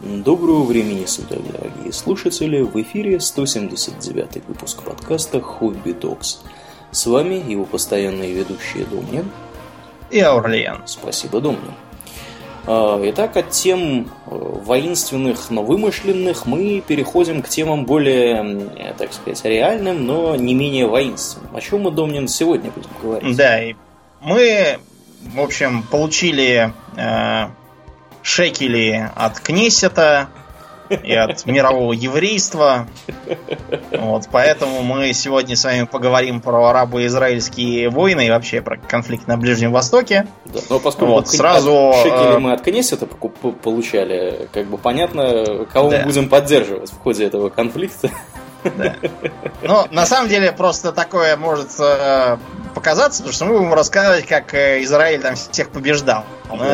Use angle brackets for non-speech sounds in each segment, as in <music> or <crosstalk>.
Доброго времени суток, дорогие слушатели! В эфире 179 выпуск подкаста Хобби Токс. С вами его постоянные ведущие Домнин и Аурлиен. Спасибо, Домнин. А, итак, от тем э, воинственных, но вымышленных мы переходим к темам более, э, так сказать, реальным, но не менее воинственным. О чем мы, Домнин, сегодня будем говорить? Да, и мы, в общем, получили э, шекели от Кнессета и от мирового еврейства. Вот, поэтому мы сегодня с вами поговорим про арабо-израильские войны и вообще про конфликт на Ближнем Востоке. Да, но поскольку вот, сразу шекели э, мы от Кнессета получали, как бы понятно, кого да. мы будем поддерживать в ходе этого конфликта. Да. Ну, на самом деле, просто такое может э, показаться, потому что мы будем рассказывать, как э, Израиль там всех побеждал. Но,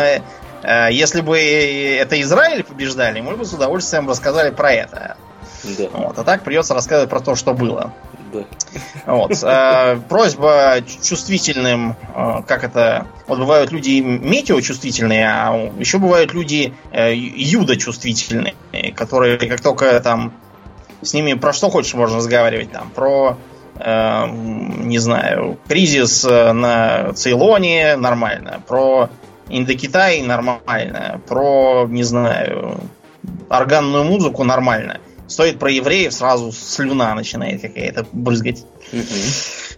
если бы это Израиль побеждали, мы бы с удовольствием рассказали про это. Да. Вот, а так придется рассказывать про то, что было. Да. Вот. Э, просьба чувствительным, э, как это... Вот бывают люди метеочувствительные, а еще бывают люди юдочувствительные, которые как только там с ними про что хочешь можно разговаривать. Там, про э, не знаю, кризис на Цейлоне нормально, про Индокитай нормально, про, не знаю, органную музыку нормально. Стоит про евреев, сразу слюна начинает какая-то брызгать.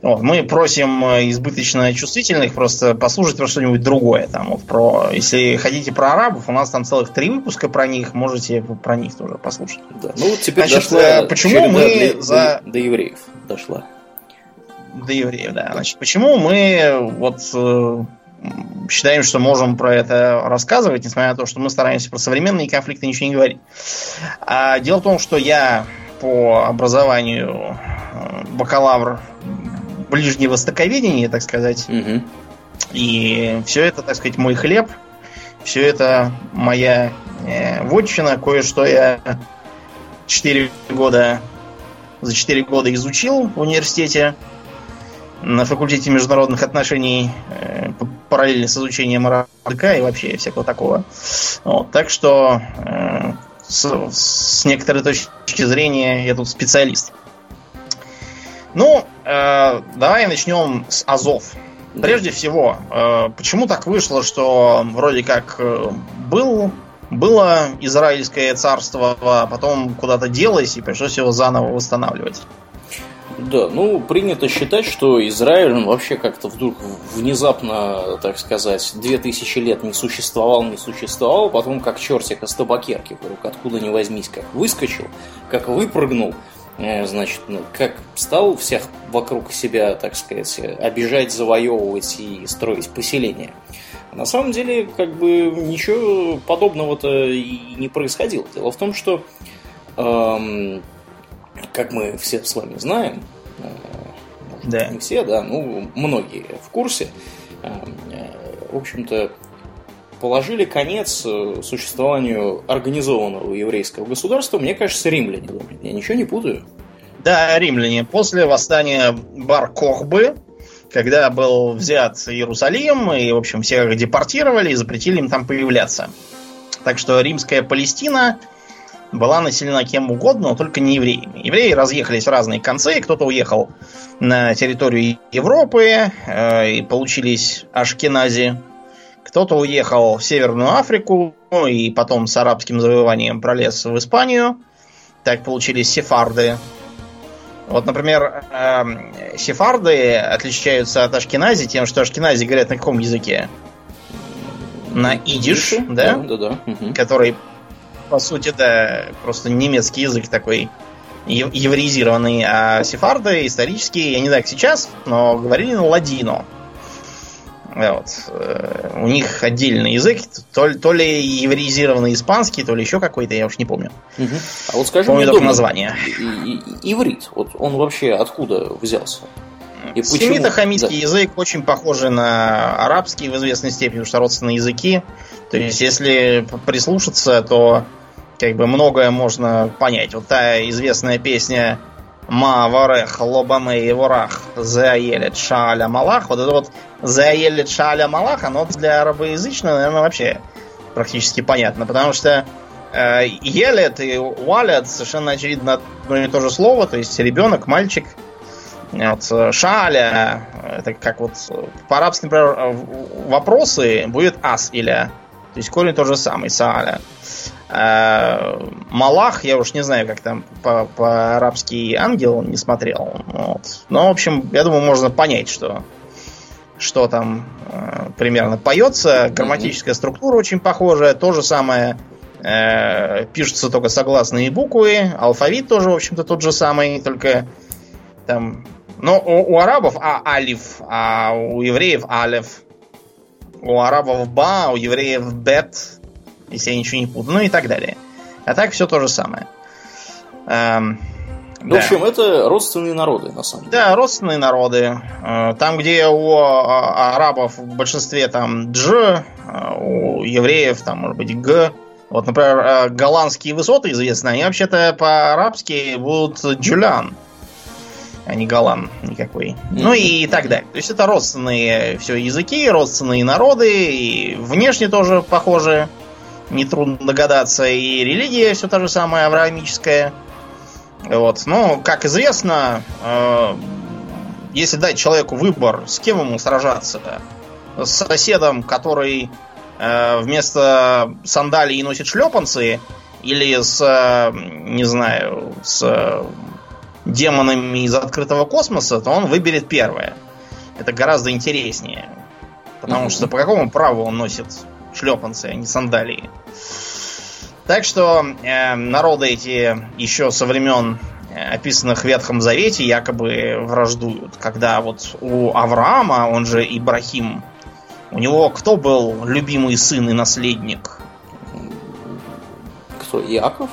Вот, мы просим избыточно чувствительных просто послушать про что-нибудь другое. Там, вот, про, если хотите про арабов, у нас там целых три выпуска про них, можете про них тоже послушать. Да. Ну вот теперь Значит, дошла э, почему мы до, за... до, до евреев дошла. До евреев, да. Значит, почему мы вот э, считаем, что можем про это рассказывать, несмотря на то, что мы стараемся про современные конфликты ничего не говорить. А дело в том, что я по образованию э, бакалавр ближнего востоковедения, так сказать. Угу. И все это, так сказать, мой хлеб. Все это моя э, вотчина. Кое-что я 4 года за 4 года изучил в университете на факультете международных отношений э, параллельно с изучением РК и вообще всякого такого. Вот, так что э, с, с некоторой точки зрения я тут специалист. Ну, э, давай начнем с Азов. Прежде всего, э, почему так вышло, что вроде как э, был, было Израильское царство, а потом куда-то делось и пришлось его заново восстанавливать? Да, ну, принято считать, что Израиль он вообще как-то вдруг внезапно, так сказать, две тысячи лет не существовал, не существовал, потом как чертик из табакерки, вдруг откуда ни возьмись, как выскочил, как выпрыгнул, э, значит, ну, как стал всех вокруг себя, так сказать, обижать, завоевывать и строить поселения. На самом деле, как бы ничего подобного-то и не происходило. Дело в том, что эм, как мы все с вами знаем, э, да. не все, да, ну, многие в курсе, э, в общем-то, положили конец э, существованию организованного еврейского государства, мне кажется, римляне. Я ничего не путаю. Да, римляне. После восстания Бар-Кохбы, когда был взят Иерусалим, и, в общем, всех депортировали и запретили им там появляться. Так что римская Палестина была населена кем угодно, но только не евреями. Евреи разъехались в разные концы, кто-то уехал на территорию Европы, э, и получились ашкенази, кто-то уехал в Северную Африку, ну, и потом с арабским завоеванием пролез в Испанию, так получились сефарды. Вот, например, э, сефарды отличаются от ашкенази тем, что ашкенази говорят на каком языке? На идиш, да? Да, да, да. Угу. Который по сути, да, просто немецкий язык такой евреизированный, а сефарды исторические, я не знаю, как сейчас, но говорили на ладино. Вот. Э, у них отдельный язык, то, то ли евреизированный испанский, то ли еще какой-то, я уж не помню. Угу. А вот скажи помню мне, только название. иврит, вот он вообще откуда взялся? И Семито-хамитский да. язык очень похожий на арабский в известной степени, потому что родственные языки. То есть, если прислушаться, то как бы многое можно понять. Вот та известная песня Ма варех лобаме и ворах заелет шаля малах. Вот это вот заелет шаля малах, оно для арабоязычного, наверное, вообще практически понятно. Потому что Э, елет и уалет совершенно очевидно одно и то же слово, то есть ребенок, мальчик. Вот, э, шаля, это как вот по-арабски, например, вопросы будет ас или то есть корень тот же самый, сааля. Малах, я уж не знаю, как там по-арабски ангел, не смотрел. Вот. Но, в общем, я думаю, можно понять, что что там э, примерно поется. Грамматическая структура очень похожая. То же самое э, пишутся только согласные буквы. Алфавит тоже, в общем-то, тот же самый, только там... Но у, у арабов а алиф, а у евреев алев. У арабов ба, у евреев бет, если я ничего не путаю. Ну и так далее. А так все то же самое. Эм, в общем, это родственные народы, на самом деле. Да, родственные народы. Э, там, где у а, арабов в большинстве там дж, э, у евреев там, может быть, г. Вот, например, э, голландские высоты известны, они вообще-то по-арабски будут джулян, а не голлан никакой. Mm-hmm. Ну и так далее. То есть это родственные все языки, родственные народы, и внешне тоже похожи. Нетрудно догадаться. И религия все та же самая, авраамическая. Вот. Ну, как известно, э, если дать человеку выбор, с кем ему сражаться, с соседом, который э, вместо сандалий носит шлепанцы, или с, э, не знаю, с демонами из открытого космоса, то он выберет первое. Это гораздо интереснее. Потому mm-hmm. что по какому праву он носит шлепанцы, а не сандалии? Так что э, народы эти еще со времен э, описанных в Ветхом Завете якобы враждуют. Когда вот у Авраама, он же Ибрахим, у него кто был любимый сын и наследник? Кто, Яков?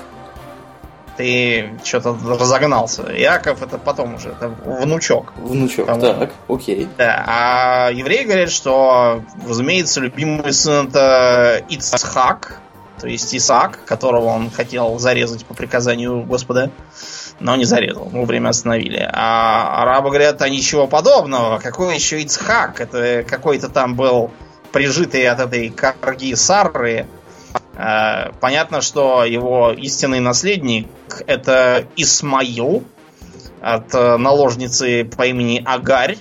Ты что-то разогнался. Яков это потом уже, это внучок. Внучок, так, окей. Да, а евреи говорят, что, разумеется, любимый сын это Ицхак, то есть Исаак, которого он хотел зарезать по приказанию Господа, но не зарезал, вовремя остановили. А арабы говорят, а ничего подобного, какой еще Ицхак, это какой-то там был прижитый от этой карги Сарры. А, понятно, что его истинный наследник это Исмаил от наложницы по имени Агарь,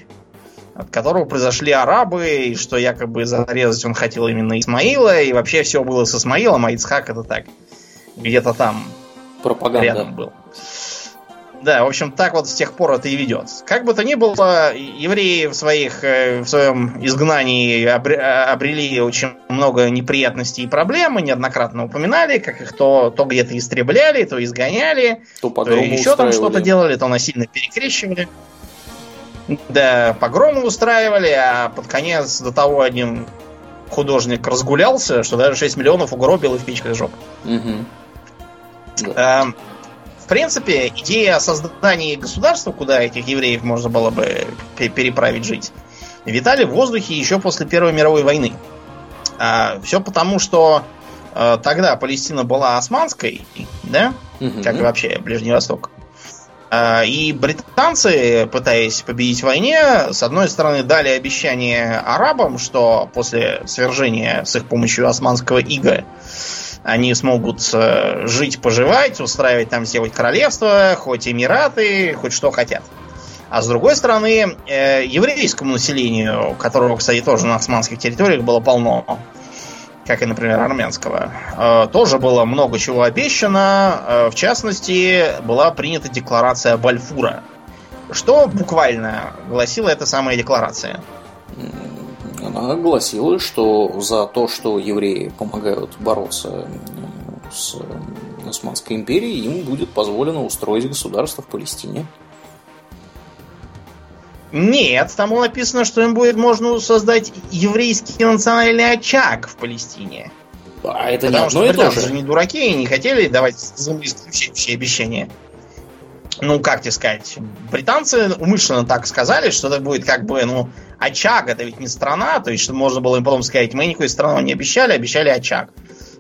от которого произошли арабы, и что якобы зарезать он хотел именно Исмаила, и вообще все было с Исмаилом, а Ицхак это так, где-то там Пропаганда. рядом был. Да, в общем, так вот с тех пор это и ведет. Как бы то ни было, евреи в, своих, э, в своем изгнании обрели очень много неприятностей и проблем, мы неоднократно упоминали, как их то, то где-то истребляли, то изгоняли, то, то еще там что-то делали, то насильно перекрещивали. Да, погромы устраивали, а под конец до того один художник разгулялся, что даже 6 миллионов угробил и в пичках жоп. Угу. Эм, в принципе, идея о создании государства, куда этих евреев можно было бы переправить жить, витали в воздухе еще после Первой мировой войны. А, все потому, что а, тогда Палестина была османской, да, угу. как и вообще Ближний Восток. А, и британцы, пытаясь победить в войне, с одной стороны дали обещание арабам, что после свержения с их помощью османского ига они смогут э, жить, поживать, устраивать там хоть королевство, хоть эмираты, хоть что хотят. А с другой стороны, э, еврейскому населению, которого, кстати, тоже на османских территориях было полно, как и, например, армянского, э, тоже было много чего обещано. В частности, была принята декларация Бальфура. Что буквально гласила эта самая декларация? Она гласила, что за то, что евреи помогают бороться с Османской империей, им будет позволено устроить государство в Палестине. Нет, там было написано, что им будет можно создать еврейский национальный очаг в Палестине. А это Потому не одно что и то же. же не дураки и не хотели давать исключающие обещания. Ну, как тебе сказать, британцы умышленно так сказали, что это будет как бы, ну, очаг, это ведь не страна, то есть, что можно было им потом сказать, мы никакой страну не обещали, обещали очаг.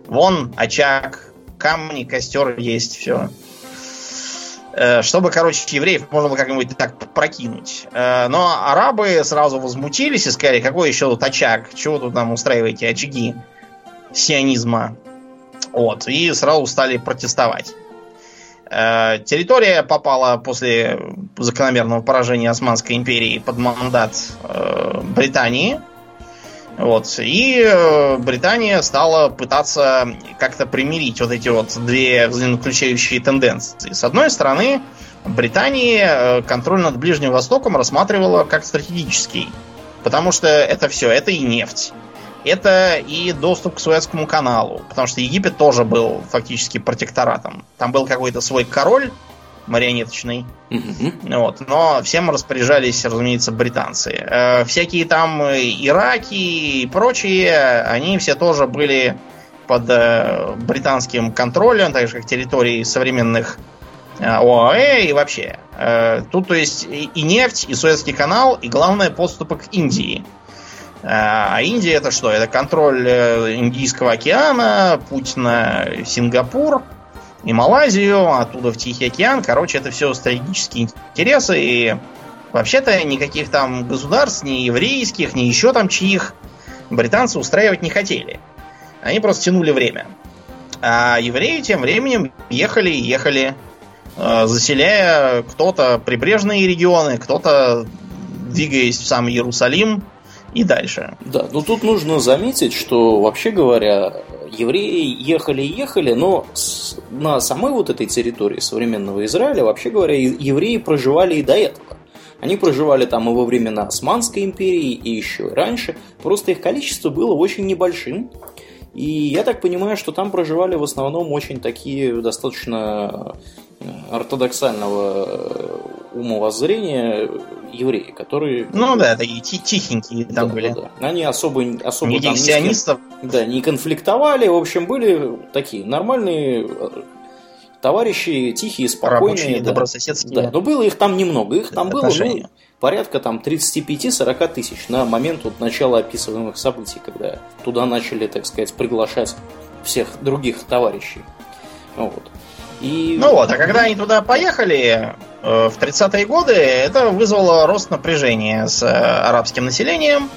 Вон очаг, камни, костер есть, все. Э, чтобы, короче, евреев можно было как-нибудь так прокинуть. Э, но арабы сразу возмутились и сказали, какой еще тут очаг? Чего тут нам устраиваете очаги сионизма? Вот, и сразу стали протестовать. Э, территория попала после закономерного поражения Османской империи под мандат э, Британии. Вот. И э, Британия стала пытаться как-то примирить вот эти вот две взаимоключающие тенденции. С одной стороны, Британия контроль над Ближним Востоком рассматривала как стратегический. Потому что это все, это и нефть, это и доступ к Суэцкому каналу, потому что Египет тоже был фактически протекторатом. Там был какой-то свой король марионеточный, mm-hmm. вот, но всем распоряжались, разумеется, британцы. Э, всякие там Ираки и прочие, они все тоже были под э, британским контролем, так же как территории современных э, ОАЭ и вообще. Э, тут, то есть, и, и нефть, и Суэцкий канал, и главное, подступы к Индии – а Индия это что? Это контроль э, Индийского океана, путь на Сингапур и Малайзию, оттуда в Тихий океан. Короче, это все стратегические интересы. И вообще-то никаких там государств, ни еврейских, ни еще там чьих британцы устраивать не хотели. Они просто тянули время. А евреи тем временем ехали и ехали, э, заселяя кто-то прибрежные регионы, кто-то двигаясь в сам Иерусалим, и дальше. Да, но тут нужно заметить, что вообще говоря, евреи ехали и ехали, но на самой вот этой территории современного Израиля, вообще говоря, евреи проживали и до этого. Они проживали там и во времена Османской империи, и еще и раньше. Просто их количество было очень небольшим. И я так понимаю, что там проживали в основном очень такие достаточно ортодоксального э, умовоззрения евреи, которые... Ну да, такие тихенькие там да, были. Да, да. Они особо, особо там сионистов. Да, не конфликтовали, в общем, были такие нормальные э, товарищи, тихие, спокойные. Рабочие, да. добрососедские. Да, но было их там немного. Их там было ну, порядка там 35-40 тысяч на момент вот начала описываемых событий, когда туда начали, так сказать, приглашать всех других товарищей. Вот. И... Ну вот, а когда они туда поехали, э, в 30-е годы, это вызвало рост напряжения с э, арабским населением.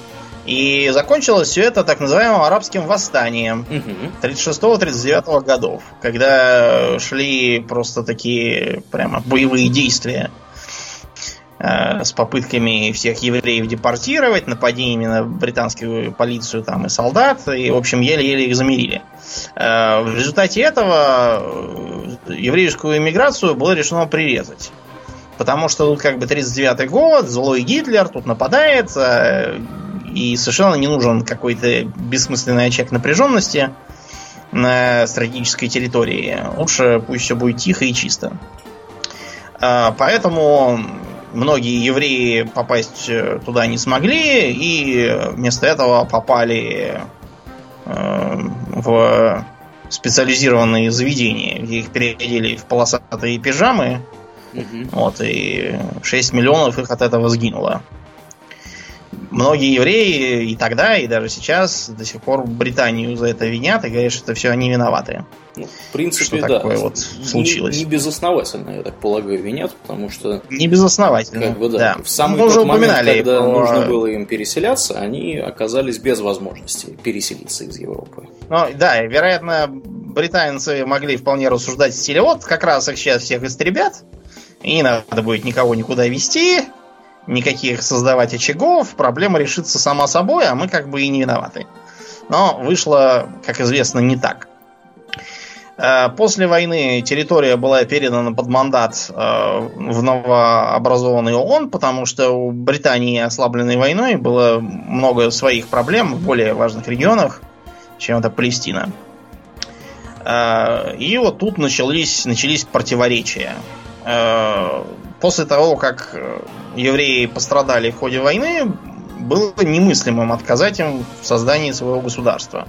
И закончилось все это так называемым арабским восстанием 36-39 годов, когда шли просто такие прямо боевые действия Э, с попытками всех евреев депортировать, нападениями на британскую полицию там и солдат, и, в общем, еле-еле их замерили. Э, в результате этого э, еврейскую иммиграцию было решено прирезать. Потому что тут как бы 39-й год, злой Гитлер тут нападает, и совершенно не нужен какой-то бессмысленный очаг напряженности на стратегической территории. Лучше пусть все будет тихо и чисто. Поэтому многие евреи попасть э, туда не смогли, и вместо этого попали э, в специализированные заведения, где их переодели в полосатые пижамы. Угу. Вот, и 6 миллионов их от этого сгинуло многие евреи и тогда, и даже сейчас до сих пор Британию за это винят и говорят, что это все они виноваты. Ну, в принципе, что да. такое вот случилось. Не, не безосновательно, я так полагаю, винят, потому что... Не безосновательно, как бы, да. да. В самый Мы тот момент, когда про... нужно было им переселяться, они оказались без возможности переселиться из Европы. Ну, да, вероятно, британцы могли вполне рассуждать в стиле, вот как раз их сейчас всех истребят, и не надо будет никого никуда вести, никаких создавать очагов, проблема решится сама собой, а мы как бы и не виноваты. Но вышло, как известно, не так. Э, после войны территория была передана под мандат э, в новообразованный ООН, потому что у Британии, ослабленной войной, было много своих проблем в более важных регионах, чем это Палестина. Э, и вот тут начались, начались противоречия после того, как э, евреи пострадали в ходе войны, было немыслимым отказать им в создании своего государства.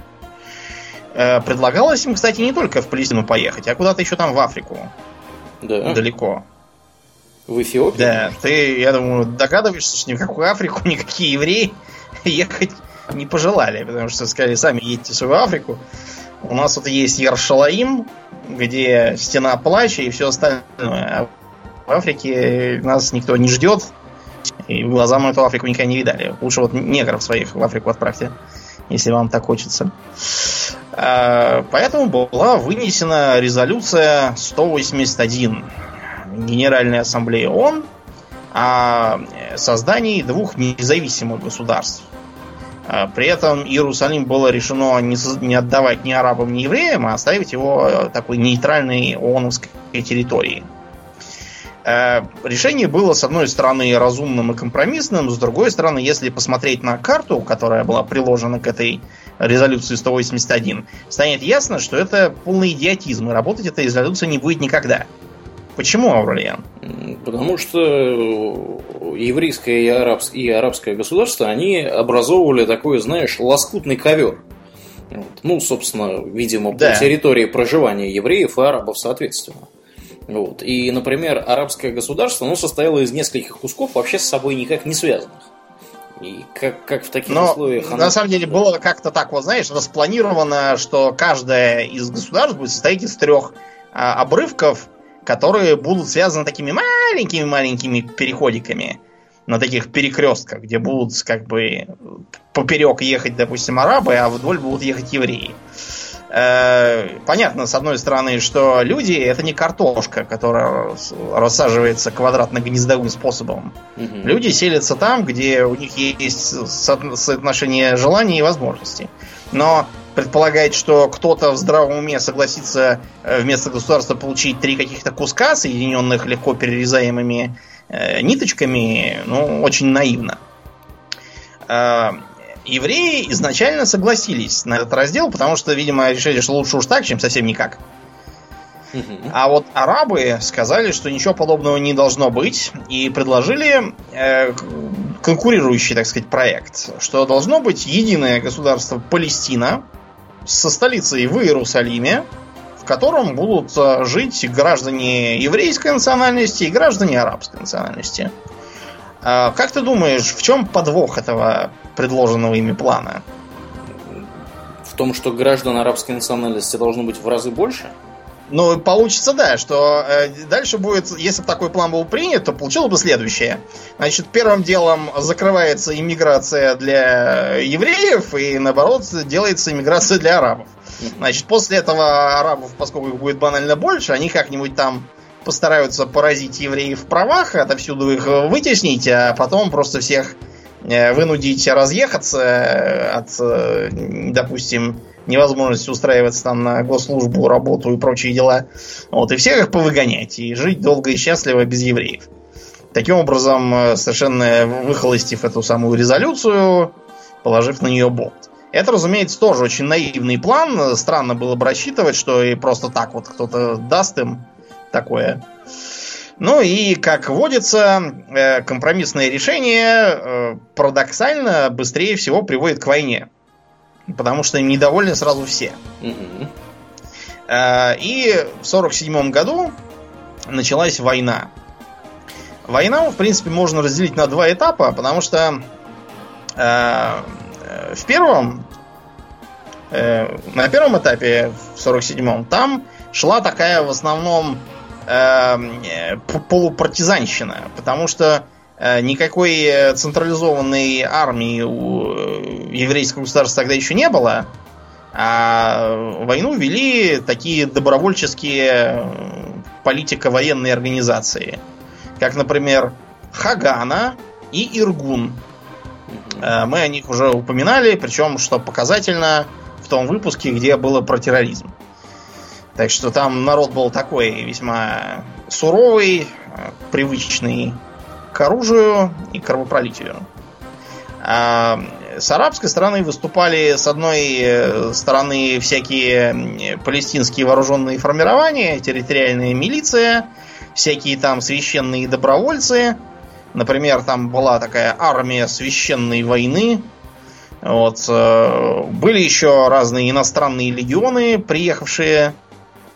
Э, предлагалось им, кстати, не только в Палестину поехать, а куда-то еще там в Африку. Да. Далеко. В Эфиопию? Да. Ты, я думаю, догадываешься, что ни в какую Африку <laughs> никакие евреи ехать не пожелали, потому что сказали, сами едьте в свою Африку. У нас вот есть Яршалаим, где стена плача и все остальное. А в Африке нас никто не ждет. И глаза мы эту Африку никогда не видали. Лучше вот негров своих в Африку отправьте, если вам так хочется. Э, поэтому была вынесена резолюция 181 Генеральной Ассамблеи ООН о создании двух независимых государств. Э, при этом Иерусалим было решено не отдавать ни арабам, ни евреям, а оставить его такой нейтральной ООНовской территорией. Э, решение было, с одной стороны, разумным и компромиссным, с другой стороны, если посмотреть на карту, которая была приложена к этой резолюции 181, станет ясно, что это полный идиотизм, и работать эта резолюция не будет никогда. Почему, Аурельян? Потому что еврейское и арабское, и арабское государство, они образовывали такой, знаешь, лоскутный ковер. Ну, собственно, видимо, да. по территории проживания евреев и арабов соответственно. Вот. И, например, арабское государство оно состояло из нескольких кусков, вообще с собой никак не связанных. И как, как в таких Но, условиях... Оно... На самом деле было как-то так, вот знаешь, распланировано, что каждое из государств будет состоять из трех а, обрывков, которые будут связаны такими маленькими-маленькими переходиками на таких перекрестках, где будут как бы поперек ехать, допустим, арабы, а вдоль будут ехать евреи. Э, понятно, с одной стороны, что люди это не картошка, которая рассаживается квадратно-гнездовым способом. Угу. Люди селятся там, где у них есть соотношение желаний и возможностей. Но предполагает, что кто-то в здравом уме согласится э, вместо государства получить три каких-то куска, соединенных легко перерезаемыми э, ниточками, ну, очень наивно. Э, евреи изначально согласились на этот раздел, потому что, видимо, решили, что лучше уж так, чем совсем никак. А вот арабы сказали, что ничего подобного не должно быть, и предложили э, конкурирующий, так сказать, проект, что должно быть единое государство Палестина со столицей в Иерусалиме, в котором будут э, жить граждане еврейской национальности и граждане арабской национальности. А как ты думаешь, в чем подвох этого предложенного ими плана? В том, что граждан арабской национальности должно быть в разы больше? Ну, получится, да, что э, дальше будет, если бы такой план был принят, то получилось бы следующее. Значит, первым делом закрывается иммиграция для евреев, и наоборот, делается иммиграция для арабов. Значит, после этого арабов, поскольку их будет банально больше, они как-нибудь там постараются поразить евреев в правах, отовсюду их вытеснить, а потом просто всех э, вынудить разъехаться от, э, допустим, невозможности устраиваться там на госслужбу, работу и прочие дела. Вот, и всех их повыгонять, и жить долго и счастливо без евреев. Таким образом, совершенно выхолостив эту самую резолюцию, положив на нее болт. Это, разумеется, тоже очень наивный план. Странно было бы рассчитывать, что и просто так вот кто-то даст им такое. Ну и, как водится, э, компромиссное решение э, парадоксально быстрее всего приводит к войне. Потому что недовольны сразу все. Mm-hmm. И в 1947 году началась война. Войну, в принципе, можно разделить на два этапа, потому что в первом, на первом этапе, в 47-м, там шла такая в основном Эм, э, полупартизанщина, потому что э, никакой централизованной армии у э, еврейского государства тогда еще не было, а войну вели такие добровольческие политико-военные организации, как, например, Хагана и Иргун. Мы о них уже упоминали, причем, что показательно, в том выпуске, где было про терроризм. Так что там народ был такой весьма суровый, привычный к оружию и кровопролитию. А с арабской стороны выступали с одной э, стороны всякие палестинские вооруженные формирования, территориальная милиция, всякие там священные добровольцы. Например, там была такая армия священной войны. Вот. Э, были еще разные иностранные легионы, приехавшие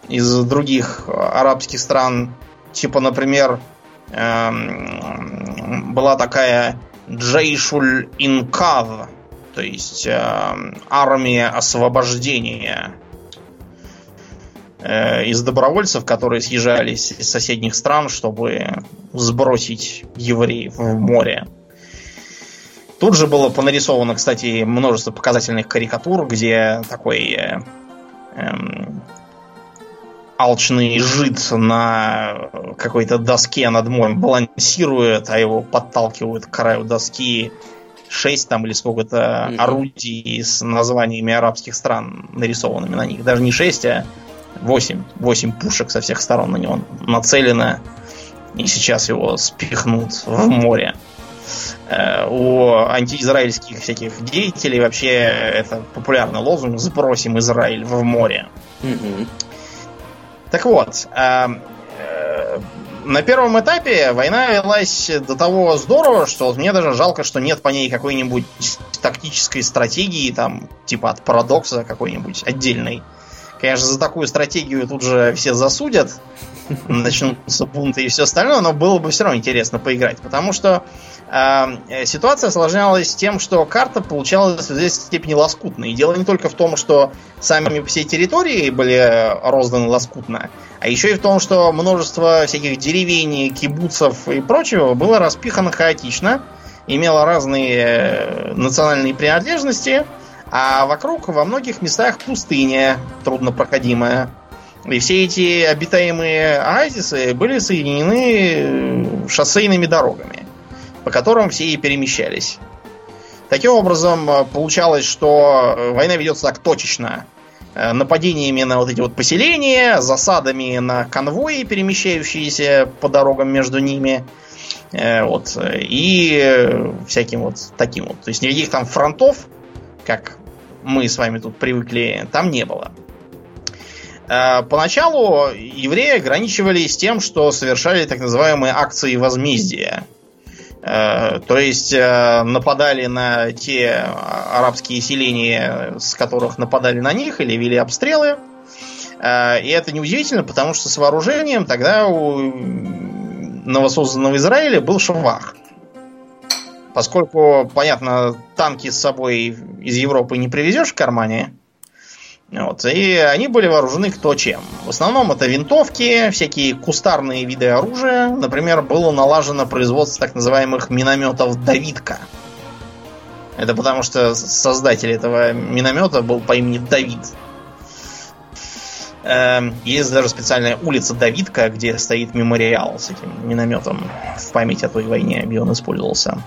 из других арабских стран. Типа, например, была такая Джейшуль Инкав, то есть эм, армия освобождения э, из добровольцев, которые съезжались из соседних стран, чтобы сбросить евреев в море. Тут же было понарисовано, кстати, множество показательных карикатур, где такой э, эм, алчный жид на какой-то доске над морем балансирует, а его подталкивают к краю доски шесть там или сколько-то mm-hmm. орудий с названиями арабских стран нарисованными на них. Даже не шесть, а восемь. Восемь пушек со всех сторон на него нацелено. И сейчас его спихнут в море. Э, у антиизраильских всяких деятелей вообще это популярный лозунг «Сбросим Израиль в море». Mm-hmm. Так вот, э, э, на первом этапе война велась до того здорово, что вот мне даже жалко, что нет по ней какой-нибудь тактической стратегии, там, типа от парадокса какой-нибудь отдельной. Конечно, за такую стратегию тут же все засудят, <laughs> начнутся бунты и все остальное, но было бы все равно интересно поиграть, потому что э, ситуация осложнялась тем, что карта получалась в известной степени лоскутной. И дело не только в том, что сами все территории были розданы лоскутно, а еще и в том, что множество всяких деревень, кибуцев и прочего было распихано хаотично, имело разные э, национальные принадлежности, а вокруг во многих местах пустыня труднопроходимая. И все эти обитаемые оазисы были соединены шоссейными дорогами, по которым все и перемещались. Таким образом, получалось, что война ведется так точечно. Нападениями на вот эти вот поселения, засадами на конвои, перемещающиеся по дорогам между ними. Э, вот, и всяким вот таким вот. То есть никаких там фронтов, как мы с вами тут привыкли, там не было. Э, поначалу евреи ограничивались тем, что совершали так называемые акции возмездия. Э, то есть э, нападали на те арабские селения, с которых нападали на них, или вели обстрелы. И это неудивительно, потому что с вооружением тогда у новосозданного Израиля был швах. Поскольку, понятно, танки с собой из Европы не привезешь в кармане, вот, и они были вооружены кто чем. В основном это винтовки, всякие кустарные виды оружия. Например, было налажено производство так называемых минометов Давидка. Это потому что создатель этого миномета был по имени Давид. Эм, есть даже специальная улица Давидка, где стоит мемориал с этим минометом в память о той войне, где он использовался.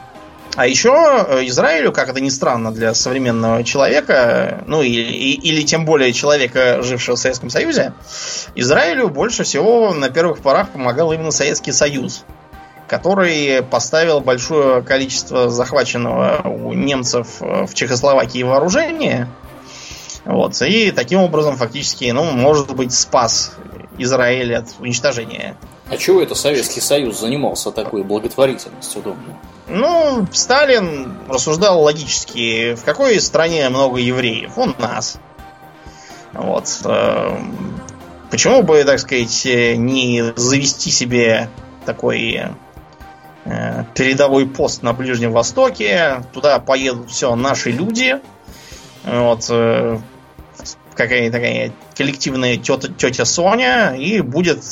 А еще э, Израилю, как это ни странно для современного человека, ну или, или тем более человека, жившего в Советском Союзе, Израилю больше всего на первых порах помогал именно Советский Союз, который поставил большое количество захваченного у немцев в Чехословакии вооружения. Вот, и таким образом фактически, ну, может быть, спас Израиль от уничтожения. А чего это Советский Союз занимался такой благотворительностью, думаю? Ну, Сталин рассуждал логически, в какой стране много евреев? У нас. Вот. Э, почему бы, так сказать, не завести себе такой э, передовой пост на Ближнем Востоке? Туда поедут все наши люди. Вот. Э, какая-то такая коллективная тетя, тетя Соня, и будет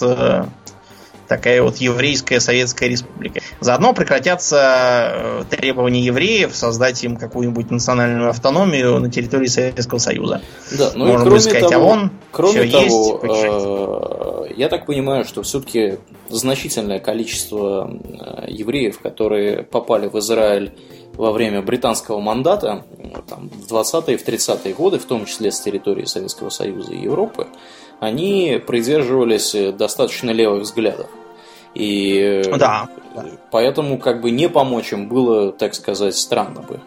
такая вот еврейская советская республика. Заодно прекратятся э, требования евреев создать им какую-нибудь национальную автономию на территории Советского Союза. Да, ну Можно и кроме сказать, того, а вон кроме того, есть, э, я так понимаю, что все-таки значительное количество э, евреев, которые попали в Израиль во время британского мандата, там, в 20-е и в 30-е годы, в том числе с территории Советского Союза и Европы, они придерживались достаточно левых взглядов. И да, поэтому как бы не помочь им было, так сказать, странно бы.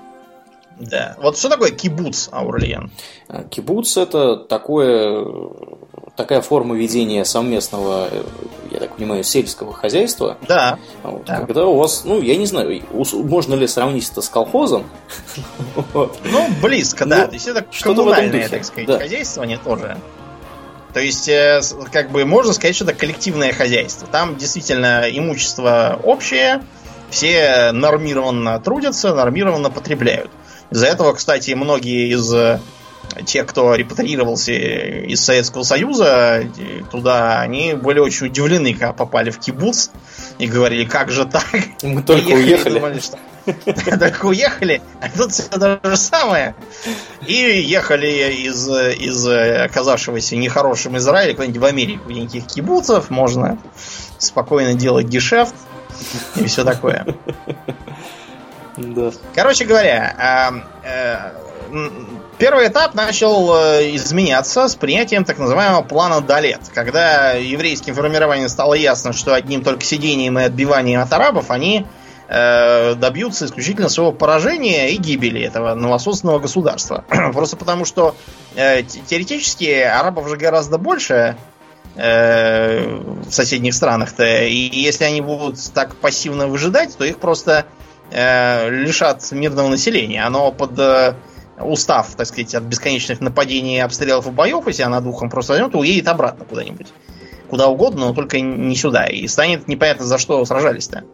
Да. Вот что такое кибуц, Аурлиен? А, кибуц это такое, такая форма ведения совместного, я так понимаю, сельского хозяйства. Да. Вот, да. Когда у вас, ну, я не знаю, можно ли сравнить это с колхозом? Ну, близко, да. Ну, То есть это коммунальное, так сказать, хозяйствование тоже. То есть, э, как бы можно сказать, что это коллективное хозяйство. Там действительно имущество общее, все нормированно трудятся, нормированно потребляют. Из-за этого, кстати, многие из э, тех, кто репатриировался из Советского Союза туда, они были очень удивлены, когда попали в кибуц и говорили, как же так? Мы только уехали. Думали, что... <laughs> Так уехали, а тут все то же самое. И ехали из, из оказавшегося нехорошим Израиля куда-нибудь в Америку. Никаких кибуцев, можно спокойно делать гешефт и все такое. Да. Короче говоря, а, э, первый этап начал э, изменяться с принятием так называемого плана Далет, когда еврейским формированием стало ясно, что одним только сидением и отбиванием от арабов они э, добьются исключительно своего поражения и гибели этого новосозданного государства. <clears throat> Просто потому, что э, теоретически арабов же гораздо больше э, в соседних странах-то, и если они будут так пассивно выжидать, то их просто э, лишат мирного населения. Оно под э, устав, так сказать, от бесконечных нападений, обстрелов и боев, если она духом просто возьмет, уедет обратно куда-нибудь. Куда угодно, но только не сюда. И станет непонятно, за что сражались-то.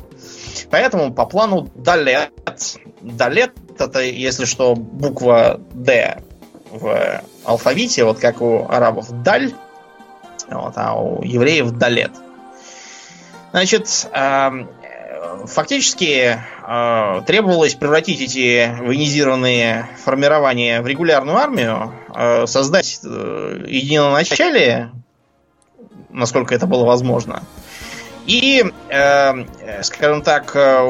Поэтому по плану Далет. Далет это, если что, буква Д в алфавите, вот как у арабов Даль, вот, а у евреев Далет. Значит, эм, фактически э, требовалось превратить эти военизированные формирования в регулярную армию, э, создать э, единоначалие, насколько это было возможно, и, э, скажем так, э,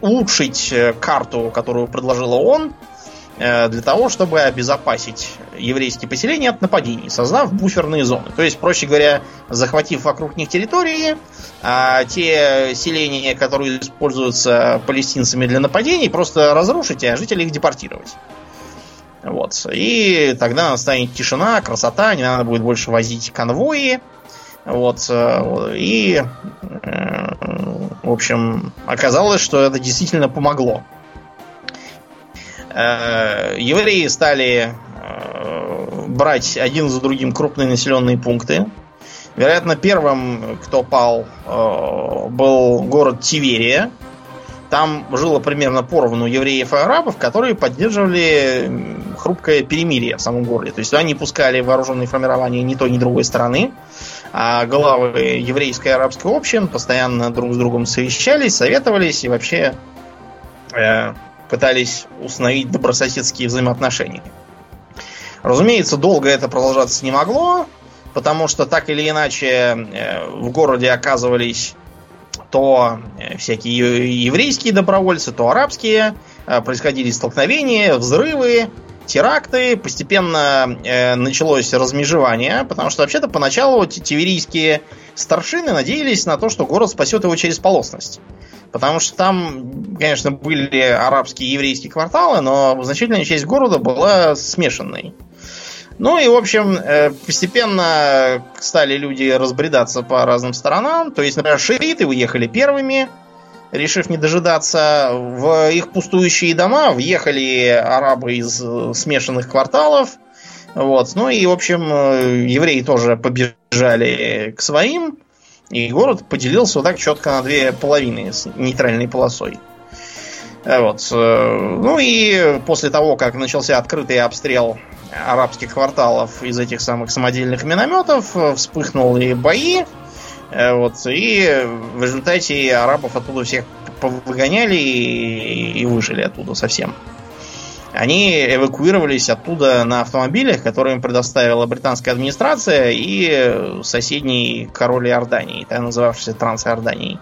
улучшить карту, которую предложила ООН, Э, для того, чтобы обезопасить еврейские поселения от нападений, создав буферные зоны. То есть, проще говоря, захватив вокруг них территории, а те селения, которые используются палестинцами для нападений, просто разрушить, а жителей их депортировать. Вот. И тогда станет тишина, красота, не надо будет больше возить конвои. Вот. Э, и, э, в общем, оказалось, что это действительно помогло. Э, евреи стали брать один за другим крупные населенные пункты. Вероятно, первым, кто пал, был город Тиверия. Там жило примерно поровну евреев и арабов, которые поддерживали хрупкое перемирие в самом городе. То есть они пускали вооруженные формирования ни той, ни другой стороны. А главы еврейской и арабской общин постоянно друг с другом совещались, советовались и вообще пытались установить добрососедские взаимоотношения. Разумеется, долго это продолжаться не могло, потому что так или иначе э, в городе оказывались то э, всякие еврейские добровольцы, то арабские. Э, происходили столкновения, взрывы, теракты. Постепенно началось размежевание, потому что вообще-то поначалу тиверийские старшины надеялись на то, что город спасет его через полосность. Потому что там, конечно, были арабские и еврейские кварталы, но значительная часть города была смешанной. Ну и, в общем, э, постепенно стали люди разбредаться по разным сторонам. То есть, например, шииты уехали первыми, решив не дожидаться. В их пустующие дома въехали арабы из э, смешанных кварталов. Вот. Ну и, в общем, э, евреи тоже побежали к своим. И город поделился вот так четко на две половины с нейтральной полосой. Э, вот. Ну и после того, как начался открытый обстрел арабских кварталов из этих самых самодельных минометов, вспыхнули бои. Вот, и в результате арабов оттуда всех выгоняли и, и выжили оттуда совсем. Они эвакуировались оттуда на автомобилях, которые им предоставила британская администрация и соседний король Иордании, так называвшийся Трансиорданией.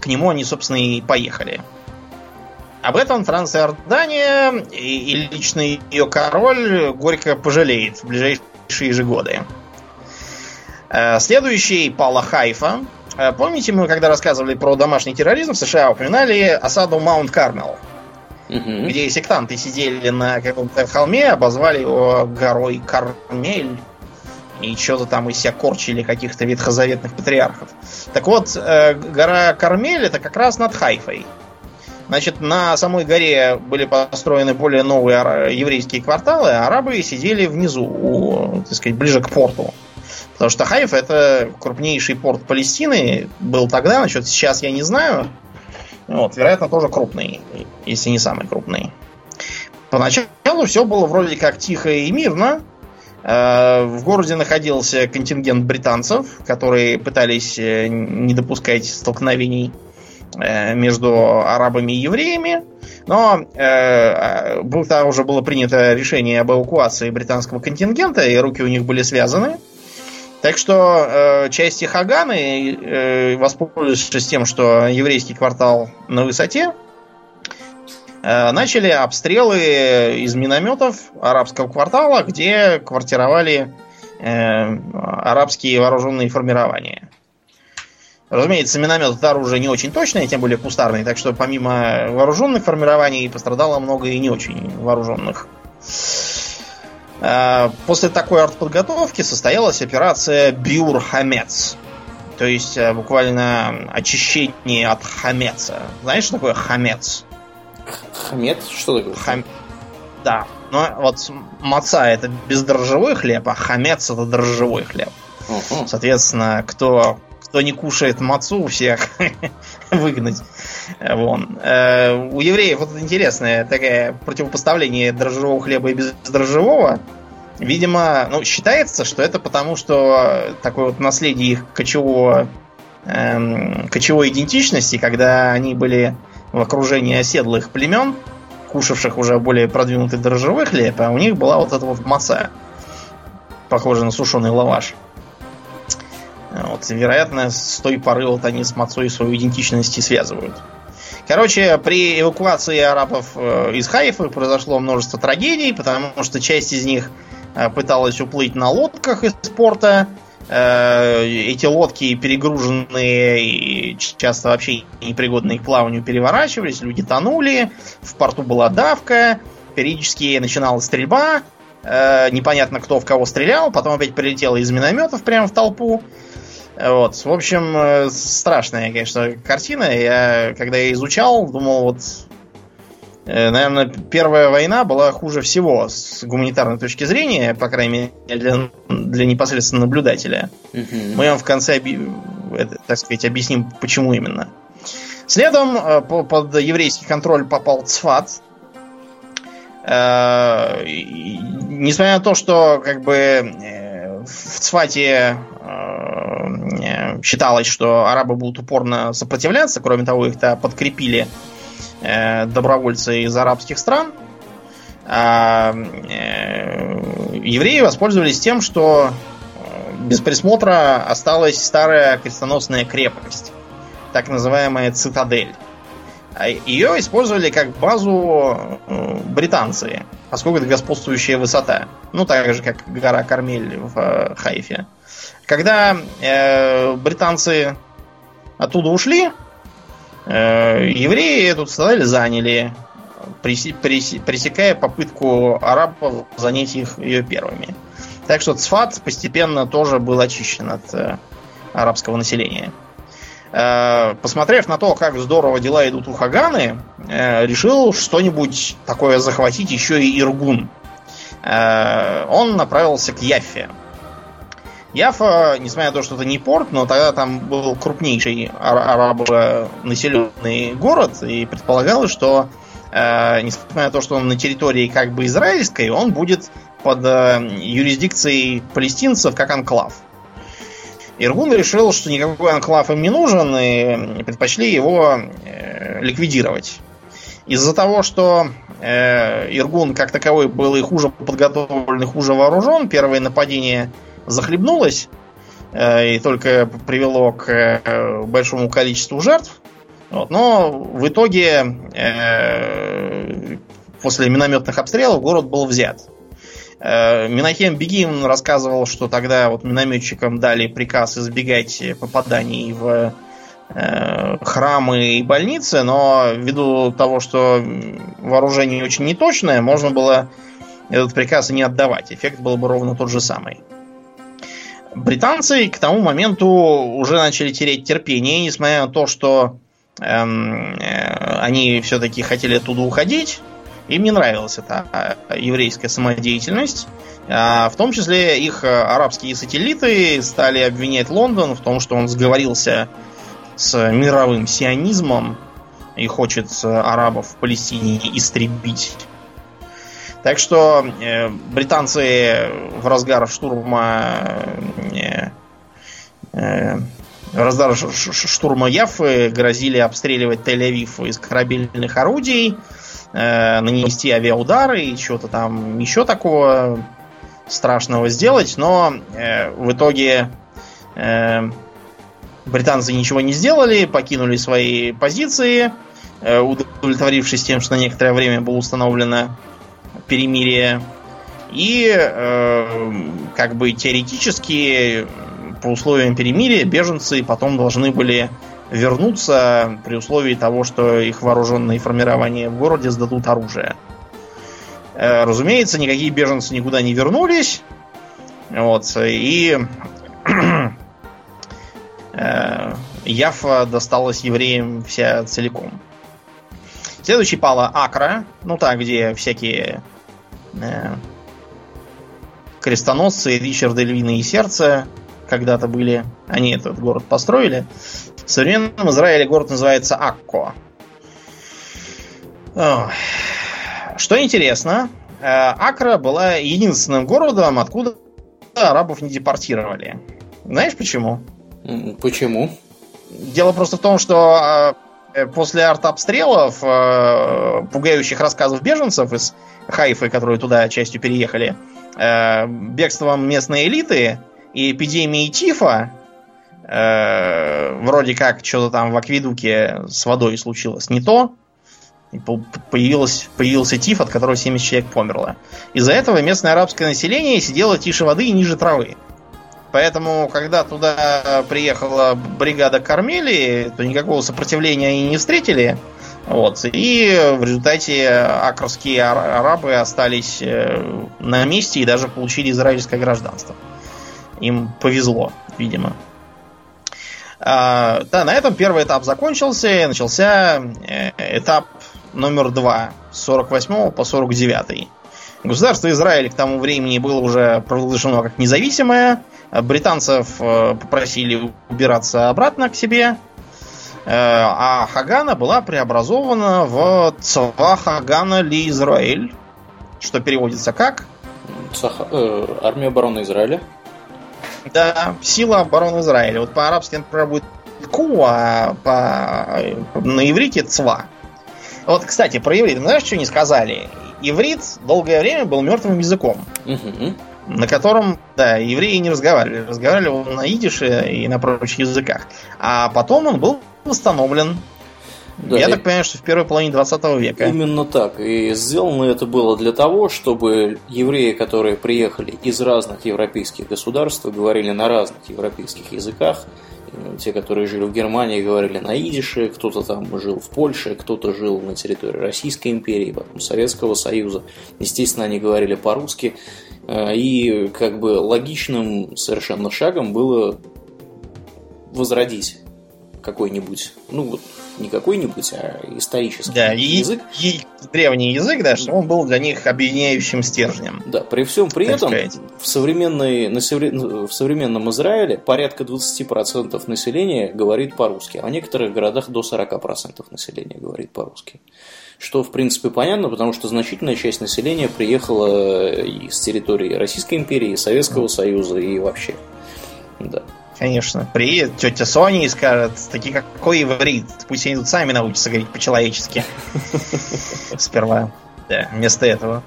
К нему они, собственно, и поехали. Об этом Трансиордания и, и лично ее король горько пожалеет в ближайшие же годы. Э, следующий Пала Хайфа. Э, помните, мы когда рассказывали про домашний терроризм в США, упоминали осаду Маунт Кармел угу. где сектанты сидели на каком-то холме, обозвали его горой Кармель. И что-то там из себя корчили каких-то ветхозаветных патриархов. Так вот, э, гора Кармель это как раз над Хайфой. Значит, на самой горе были построены более новые еврейские кварталы, а арабы сидели внизу, так сказать, ближе к порту. Потому что Хайф это крупнейший порт Палестины был тогда, насчет сейчас я не знаю. Вот, вероятно, тоже крупный, если не самый крупный. Поначалу все было вроде как тихо и мирно. Э, в городе находился контингент британцев, которые пытались э, не допускать столкновений э, между арабами и евреями. Но э, было, уже было принято решение об эвакуации британского контингента, и руки у них были связаны. Так что э, части Хаганы, э, воспользовавшись тем, что еврейский квартал на высоте, э, начали обстрелы из минометов арабского квартала, где квартировали э, арабские вооруженные формирования. Разумеется, миномет это оружие не очень точное, тем более кустарное, так что помимо вооруженных формирований пострадало много и не очень вооруженных. После такой артподготовки состоялась операция Бюр Хамец. То есть а, буквально очищение от хамеца. Знаешь, что такое хамец? Хамец? Что такое? Хам... Да. Ну, вот маца это бездрожжевой хлеб, а хамец это дрожжевой хлеб. Угу. Соответственно, кто, кто не кушает мацу, всех <laughs> <laughs> выгнать. Вон. Э, у евреев вот интересное такое противопоставление дрожжевого хлеба и бездрожжевого. Видимо, ну, считается, что это потому, что такое вот наследие их кочевого, эм, кочевой идентичности, когда они были в окружении оседлых племен, кушавших уже более продвинутый дрожжевой хлеб, а у них была вот эта вот маца, похожая на сушеный лаваш. Вот, вероятно, с той поры вот они с мацой свою идентичность и связывают. Короче, при эвакуации арабов э, из Хайфы произошло множество трагедий, потому что часть из них э, пыталась уплыть на лодках из порта. Э, эти лодки перегруженные и часто вообще непригодные к плаванию переворачивались, люди тонули, в порту была давка, периодически начиналась стрельба, непонятно кто в кого стрелял, потом опять прилетело из минометов прямо в толпу. Вот. В общем, э, страшная, конечно, картина. Я, когда я изучал, думал, вот, э, наверное, первая война была хуже всего с гуманитарной точки зрения, по крайней мере, для, для непосредственно наблюдателя. Угу. Мы вам в конце, так сказать, объясним, почему именно. Следом э, под еврейский контроль попал Цфат. Несмотря на то, что как бы в Цфате Э, считалось, что арабы будут упорно сопротивляться. Кроме того, их-то подкрепили э, добровольцы из арабских стран. А э, евреи воспользовались тем, что без присмотра осталась старая крестоносная крепость, так называемая цитадель. А Ее использовали как базу британцы, поскольку это господствующая высота. Ну, так же, как гора Кармель в Хайфе. Когда э, британцы оттуда ушли, э, евреи эту цитадель заняли, пресекая попытку арабов занять их ее первыми. Так что Цфат постепенно тоже был очищен от э, арабского населения. Э, посмотрев на то, как здорово дела идут у Хаганы, э, решил что-нибудь такое захватить еще и Иргун. Э, он направился к Яффе. Яфа, несмотря на то, что это не порт, но тогда там был крупнейший арабонаселенный город, и предполагалось, что э, несмотря на то, что он на территории как бы израильской, он будет под э, юрисдикцией палестинцев как анклав. Иргун решил, что никакой анклав им не нужен, и предпочли его э, ликвидировать. Из-за того, что э, Иргун как таковой был и хуже подготовлен, и хуже вооружен, первое нападение захлебнулось э, и только привело к э, большому количеству жертв. Но в итоге э, после минометных обстрелов город был взят. Э, Минахем Бегин рассказывал, что тогда вот минометчикам дали приказ избегать попаданий в храмы и больницы, но ввиду того, что вооружение очень неточное, можно было этот приказ и не отдавать. Эффект был бы ровно тот же самый. Британцы к тому моменту уже начали терять терпение, несмотря на то, что эм, э, они все-таки хотели оттуда уходить. Им не нравилась эта э, еврейская самодеятельность. А в том числе их э, арабские сателлиты стали обвинять Лондон в том, что он сговорился с мировым сионизмом и хочет э, арабов в Палестине истребить. Так что э, британцы в разгар штурма э, э, раздар штурма Яффы грозили обстреливать Тель-Авив из корабельных орудий, э, нанести авиаудары и что-то там еще такого страшного сделать, но э, в итоге э, британцы ничего не сделали, покинули свои позиции, э, удовлетворившись тем, что на некоторое время было установлено перемирие. И э, как бы теоретически по условиям перемирия беженцы потом должны были вернуться при условии того, что их вооруженные формирования в городе сдадут оружие. Э, разумеется, никакие беженцы никуда не вернулись. Вот, и э, Яфа досталась евреям вся целиком. Следующий пала Акра, ну так, где всякие крестоносцы, Ричарда Львиное Сердце когда-то были. Они этот город построили. В современном Израиле город называется Акко. Что интересно, э, Акра была единственным городом, откуда арабов не депортировали. Знаешь почему? Почему? Дело просто в том, что э, после артобстрелов, э, пугающих рассказов беженцев из Хайфы, которые туда частью переехали, бегством местной элиты и эпидемией тифа, вроде как что-то там в акведуке с водой случилось не то, и появилось, появился тиф, от которого 70 человек померло. Из-за этого местное арабское население сидело тише воды и ниже травы. Поэтому, когда туда приехала бригада Кармели, то никакого сопротивления они не встретили. Вот. И в результате акровские арабы остались э, на месте и даже получили израильское гражданство. Им повезло, видимо. А, да, на этом первый этап закончился, начался э, этап номер 2 с 48 по 49. Государство Израиль к тому времени было уже провозглашено как независимое. Британцев э, попросили убираться обратно к себе. Э, а Хагана была преобразована в Цва Хагана Ли Израиль, что переводится как? Цаха, э, армия обороны Израиля. Да, сила обороны Израиля. Вот по-арабски, например, будет Ку, а по, на иврите Цва. Вот, кстати, про иврит. Знаешь, что не сказали? Иврит долгое время был мертвым языком. Угу. На котором, да, евреи не разговаривали. Разговаривали он на идише и на прочих языках. А потом он был восстановлен да, Я и... так понимаю, что в первой половине 20 века. Именно так. И сделано это было для того, чтобы евреи, которые приехали из разных европейских государств, говорили на разных европейских языках, те, которые жили в Германии, говорили на идише, кто-то там жил в Польше, кто-то жил на территории Российской империи, потом Советского Союза. Естественно, они говорили по-русски. Э, и как бы логичным совершенно шагом было возродить какой-нибудь, ну вот не какой-нибудь, а исторический да, язык. И, древний язык, да, что он был для них объединяющим стержнем. Да, при всем при этом в, современной, на, в современном Израиле порядка 20% населения говорит по-русски, а в некоторых городах до 40% населения говорит по-русски. Что, в принципе, понятно, потому что значительная часть населения приехала из территории Российской империи, Советского Союза и вообще. Да. Конечно. Приедет тетя Соня и скажет, таки какой иврит. Пусть они тут сами научатся говорить по-человечески. <laughs> Сперва. Да, вместо этого.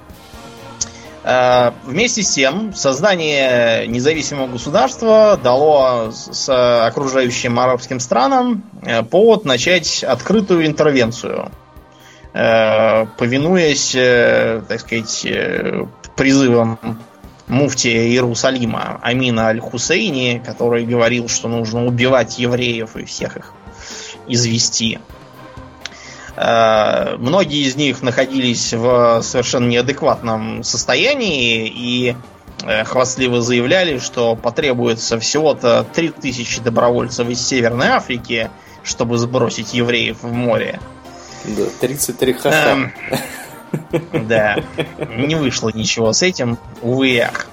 А, вместе с тем, создание независимого государства дало с окружающим арабским странам э, повод начать открытую интервенцию, э, повинуясь, э, так сказать, призывам муфтия Иерусалима Амина Аль-Хусейни, который говорил, что нужно убивать евреев и всех их извести. Э, многие из них находились в совершенно неадекватном состоянии и э, хвастливо заявляли, что потребуется всего-то 3000 добровольцев из Северной Африки, чтобы сбросить евреев в море. Да, 33 хаша. Да, не вышло ничего с этим, увы ах.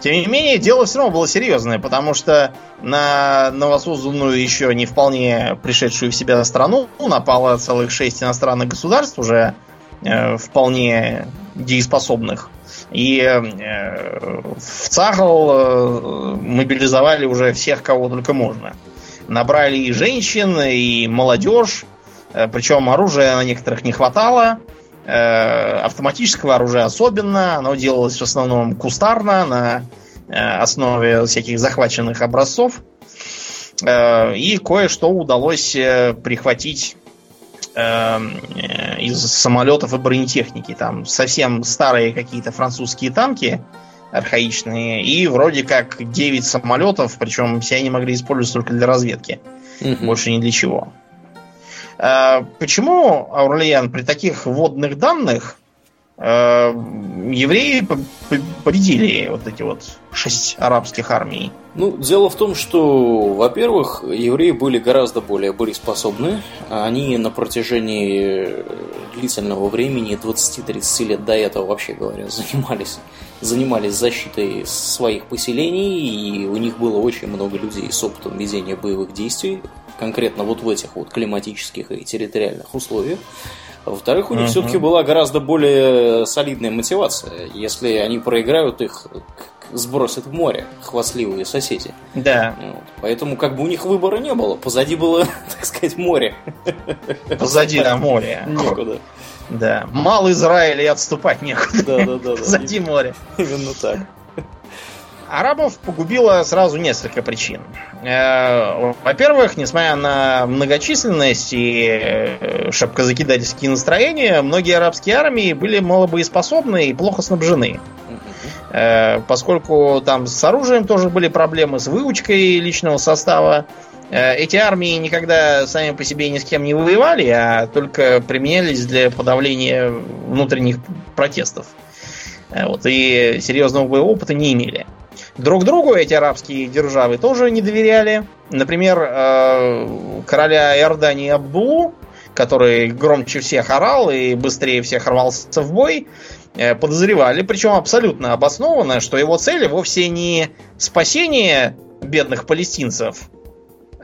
Тем не менее, дело все равно было серьезное, потому что на новосозданную еще не вполне пришедшую в себя страну напало целых шесть иностранных государств, уже э, вполне дееспособных. И э, в Цагал э, мобилизовали уже всех, кого только можно. Набрали и женщин, и молодежь. Причем оружия на некоторых не хватало. Автоматического оружия особенно. Оно делалось в основном кустарно, на основе всяких захваченных образцов. И кое-что удалось прихватить Эм, э, из самолетов и бронетехники. Там совсем старые какие-то французские танки архаичные и вроде как 9 самолетов, причем все они могли использоваться только для разведки. Угу. Больше ни для чего. Э, почему Аурлиен при таких водных данных э, евреи победили вот эти вот шесть арабских армий? Ну, дело в том, что, во-первых, евреи были гораздо более боеспособны. Они на протяжении длительного времени, 20-30 лет до этого, вообще говоря, занимались, занимались защитой своих поселений, и у них было очень много людей с опытом ведения боевых действий, конкретно вот в этих вот климатических и территориальных условиях. Во-вторых, у них uh-huh. все-таки была гораздо более солидная мотивация. Если они проиграют, их сбросят в море хвастливые соседи. Да. Вот. Поэтому как бы у них выбора не было. Позади было, <laughs> так сказать, море. Позади на море. Некуда. Да. Мал Израиль и отступать некуда. Да, да, да. Позади море. <laughs> Именно так. Арабов погубило сразу несколько причин. Э, во-первых, несмотря на многочисленность и э, шапкозакидательские настроения, многие арабские армии были малобоеспособны и плохо снабжены. Э, поскольку там с оружием тоже были проблемы, с выучкой личного состава. Эти армии никогда сами по себе ни с кем не воевали, а только применялись для подавления внутренних протестов. Вот, и серьезного боевого опыта не имели. Друг другу эти арабские державы тоже не доверяли. Например, короля Иордании Абдулу, который громче всех орал и быстрее всех рвался в бой, Э, подозревали, причем абсолютно обоснованно, что его цель вовсе не спасение бедных палестинцев,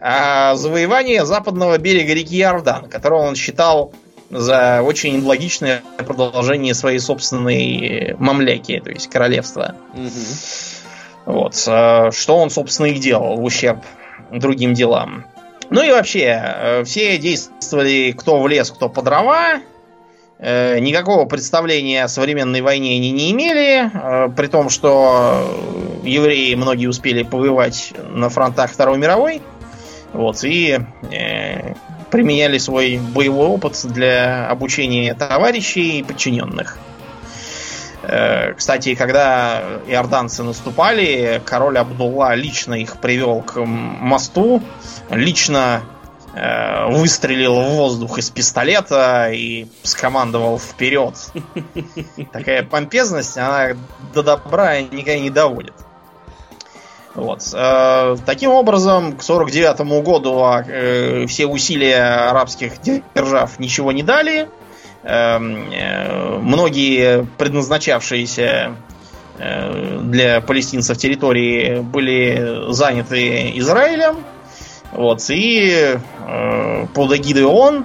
а завоевание западного берега реки Иордан, которого он считал за очень логичное продолжение своей собственной мамляки, то есть королевства. Угу. Вот. Э, что он, собственно, и делал в ущерб другим делам. Ну и вообще, э, все действовали кто в лес, кто по дрова, Э, никакого представления о современной войне они не имели, при том, что евреи многие успели повоевать на фронтах Второй мировой, вот, и применяли свой боевой опыт для обучения товарищей и подчиненных. Э, кстати, когда иорданцы наступали, король Абдулла лично их привел к мосту, лично Э, выстрелил в воздух из пистолета и скомандовал вперед. <laughs> Такая помпезность, она до добра никогда не доводит. Вот. Э, таким образом, к 49 году а, все усилия арабских держав ничего не дали. Многие предназначавшиеся для палестинцев территории были заняты Израилем. Вот, и э, под эгидой ООН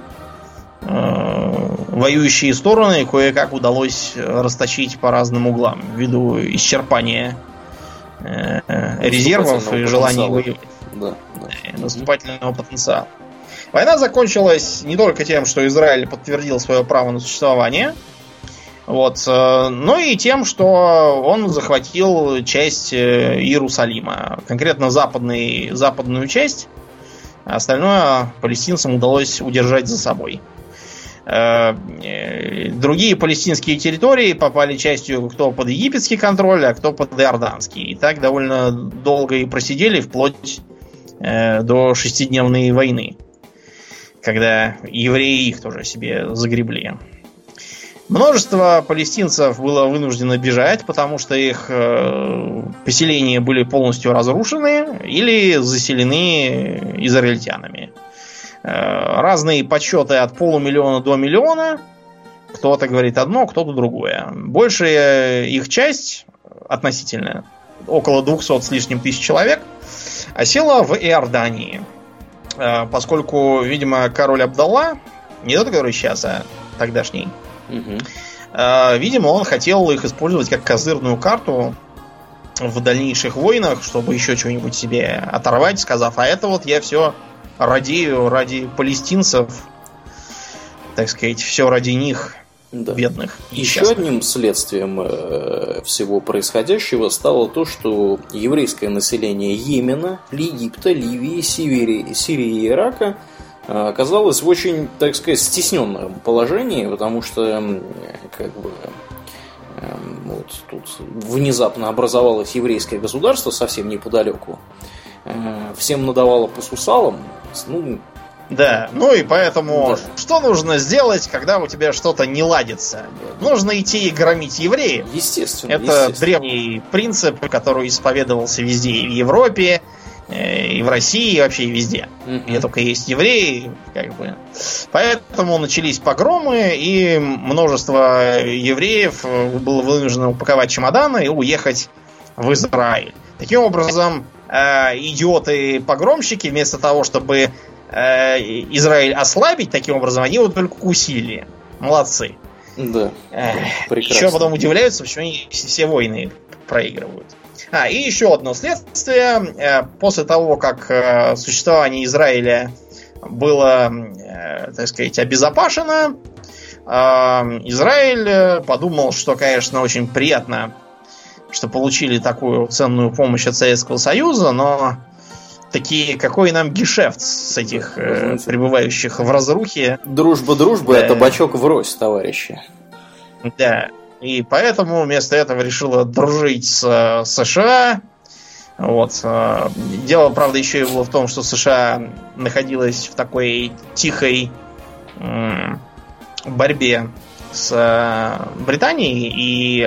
э, воюющие стороны кое-как удалось расточить по разным углам ввиду исчерпания э, резервов и желания воевать. Да, да. Наступательного потенциала. Война закончилась не только тем, что Израиль подтвердил свое право на существование, вот, э, но и тем, что он захватил часть э, Иерусалима, конкретно западный, западную часть, а остальное палестинцам удалось удержать за собой. Э, другие палестинские территории попали частью кто под египетский контроль, а кто под иорданский. И так довольно долго и просидели, вплоть до шестидневной войны, когда евреи их тоже себе загребли. Множество палестинцев было вынуждено бежать, потому что их э, поселения были полностью разрушены или заселены израильтянами. Э, разные подсчеты от полумиллиона до миллиона. Кто-то говорит одно, кто-то другое. Большая их часть, относительно, около 200 с лишним тысяч человек, осела в Иордании. Э, поскольку, видимо, король Абдалла, не тот, который сейчас, а тогдашний, Угу. Видимо, он хотел их использовать как козырную карту в дальнейших войнах, чтобы еще чего-нибудь себе оторвать, сказав, а это вот я все радею ради палестинцев, так сказать, все ради них, да. бедных. Еще одним следствием э, всего происходящего стало то, что еврейское население Йемена, Египта, Ливии, Сирии, Сирии и Ирака э, оказалось в очень, так сказать, стесненном положении, потому что как бы эм, вот тут внезапно образовалось еврейское государство совсем неподалеку. Э, всем надавало по сусалам. Ну, да, ну и поэтому да. что нужно сделать, когда у тебя что-то не ладится? Нужно идти и громить евреев. Естественно. Это естественно. древний принцип, который исповедовался везде, и в Европе, э, и в России, и вообще везде. Mm-hmm. Где только есть евреи, как бы. Поэтому начались погромы, и множество евреев было вынуждено упаковать чемоданы и уехать в Израиль. Таким образом, э, идиоты-погромщики, вместо того, чтобы Э, Израиль ослабить таким образом, они его только усилили. Молодцы. Да. Прекрасно. Еще потом удивляются, почему они все войны проигрывают. А, и еще одно следствие. Э, после того, как э, существование Израиля было, так сказать, обезопашено, Израиль подумал, что, конечно, очень приятно, что получили такую ценную помощь от Советского Союза, но такие, какой нам гешефт с этих э, пребывающих в разрухе. Дружба дружба, да. а табачок врозь, товарищи. Да. И поэтому вместо этого решила дружить с э, США. Вот. Э, дело, правда, еще и было в том, что США находилась в такой тихой борьбе с э, Британией и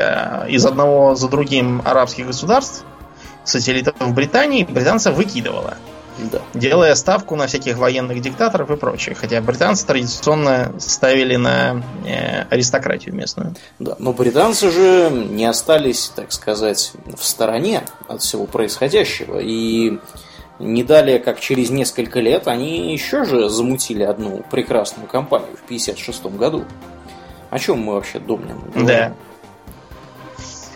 из одного за другим арабских государств сателлитов в Британии британца выкидывала. Да. Делая ставку на всяких военных диктаторов и прочее. Хотя британцы традиционно ставили на э, аристократию местную. Да, но британцы же не остались, так сказать, в стороне от всего происходящего. И не далее, как через несколько лет, они еще же замутили одну прекрасную кампанию в 1956 году. О чем мы вообще думаем? Да.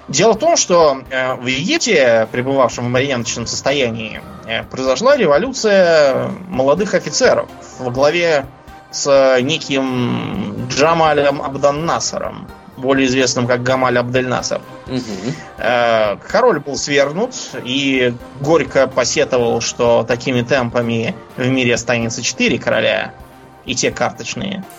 Дело в том, что э, в Египте, пребывавшем в марионеточном состоянии, э, произошла революция молодых офицеров во главе с неким Джамалем Абдан Насаром, более известным как Гамаль Абдель Насар. Угу. Король был свергнут и горько посетовал, что такими темпами в мире останется четыре короля и те карточные. <laughs>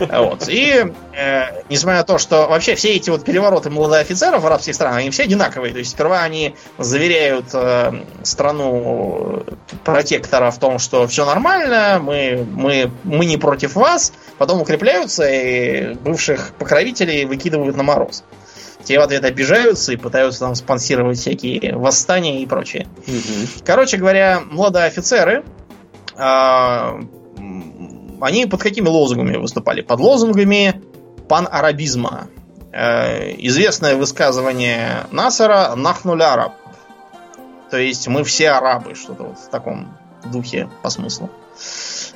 Вот. И э, несмотря на то, что вообще все эти вот перевороты молодых офицеров в арабских странах, они все одинаковые. То есть сперва они заверяют э, страну протектора в том, что все нормально, мы, мы, мы не против вас, потом укрепляются и бывших покровителей выкидывают на мороз. Те в ответ обижаются и пытаются там спонсировать всякие восстания и прочее. Угу. Короче говоря, молодые офицеры э, они под какими лозунгами выступали? Под лозунгами панарабизма. Э, известное высказывание Насара «Нахнуль араб». То есть мы все арабы, что-то вот в таком духе по смыслу.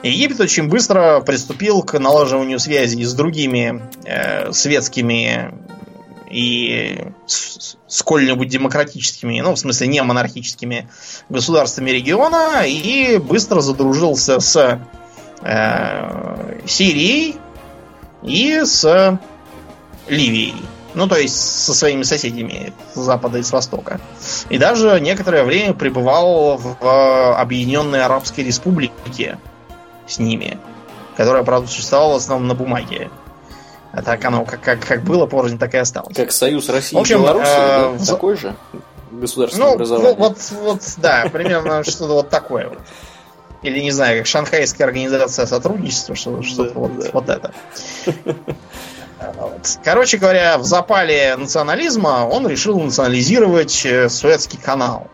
Египет очень быстро приступил к налаживанию связи с другими э, светскими и сколь-нибудь демократическими, ну, в смысле, не монархическими государствами региона и быстро задружился с э, Сирией и с Ливией. Ну, то есть со своими соседями с запада и с востока. И даже некоторое время пребывал в Объединенной Арабской Республике с ними, которая, правда, существовала в основном на бумаге. А так оно как, как, как было порознь, так и осталось. Как Союз России и Беларуси, э, да? такой же государственное ну, образование. Ну, вот, вот, да, примерно <laughs> что-то вот такое вот. Или, не знаю, как Шанхайская организация сотрудничества, что, что-то вот, да. вот это. Короче говоря, в запале национализма он решил национализировать э, Суэцкий канал.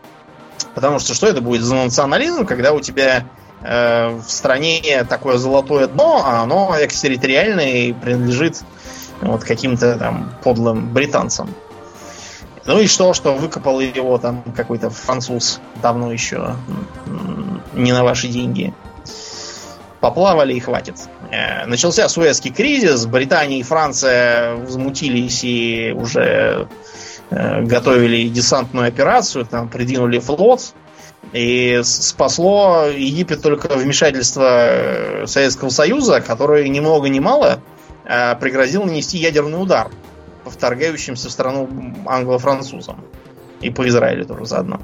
Потому что что это будет за национализм, когда у тебя э, в стране такое золотое дно, а оно экстерриториальное и принадлежит вот каким-то там подлым британцам. Ну и что, что выкопал его там какой-то француз давно еще не на ваши деньги. Поплавали и хватит. Э, начался Суэцкий кризис, Британия и Франция возмутились и уже э, готовили десантную операцию, там придвинули флот, и спасло Египет только вмешательство э, Советского Союза, который ни много ни мало а пригрозил нанести ядерный удар по вторгающимся в страну англо-французам. И по Израилю тоже заодно.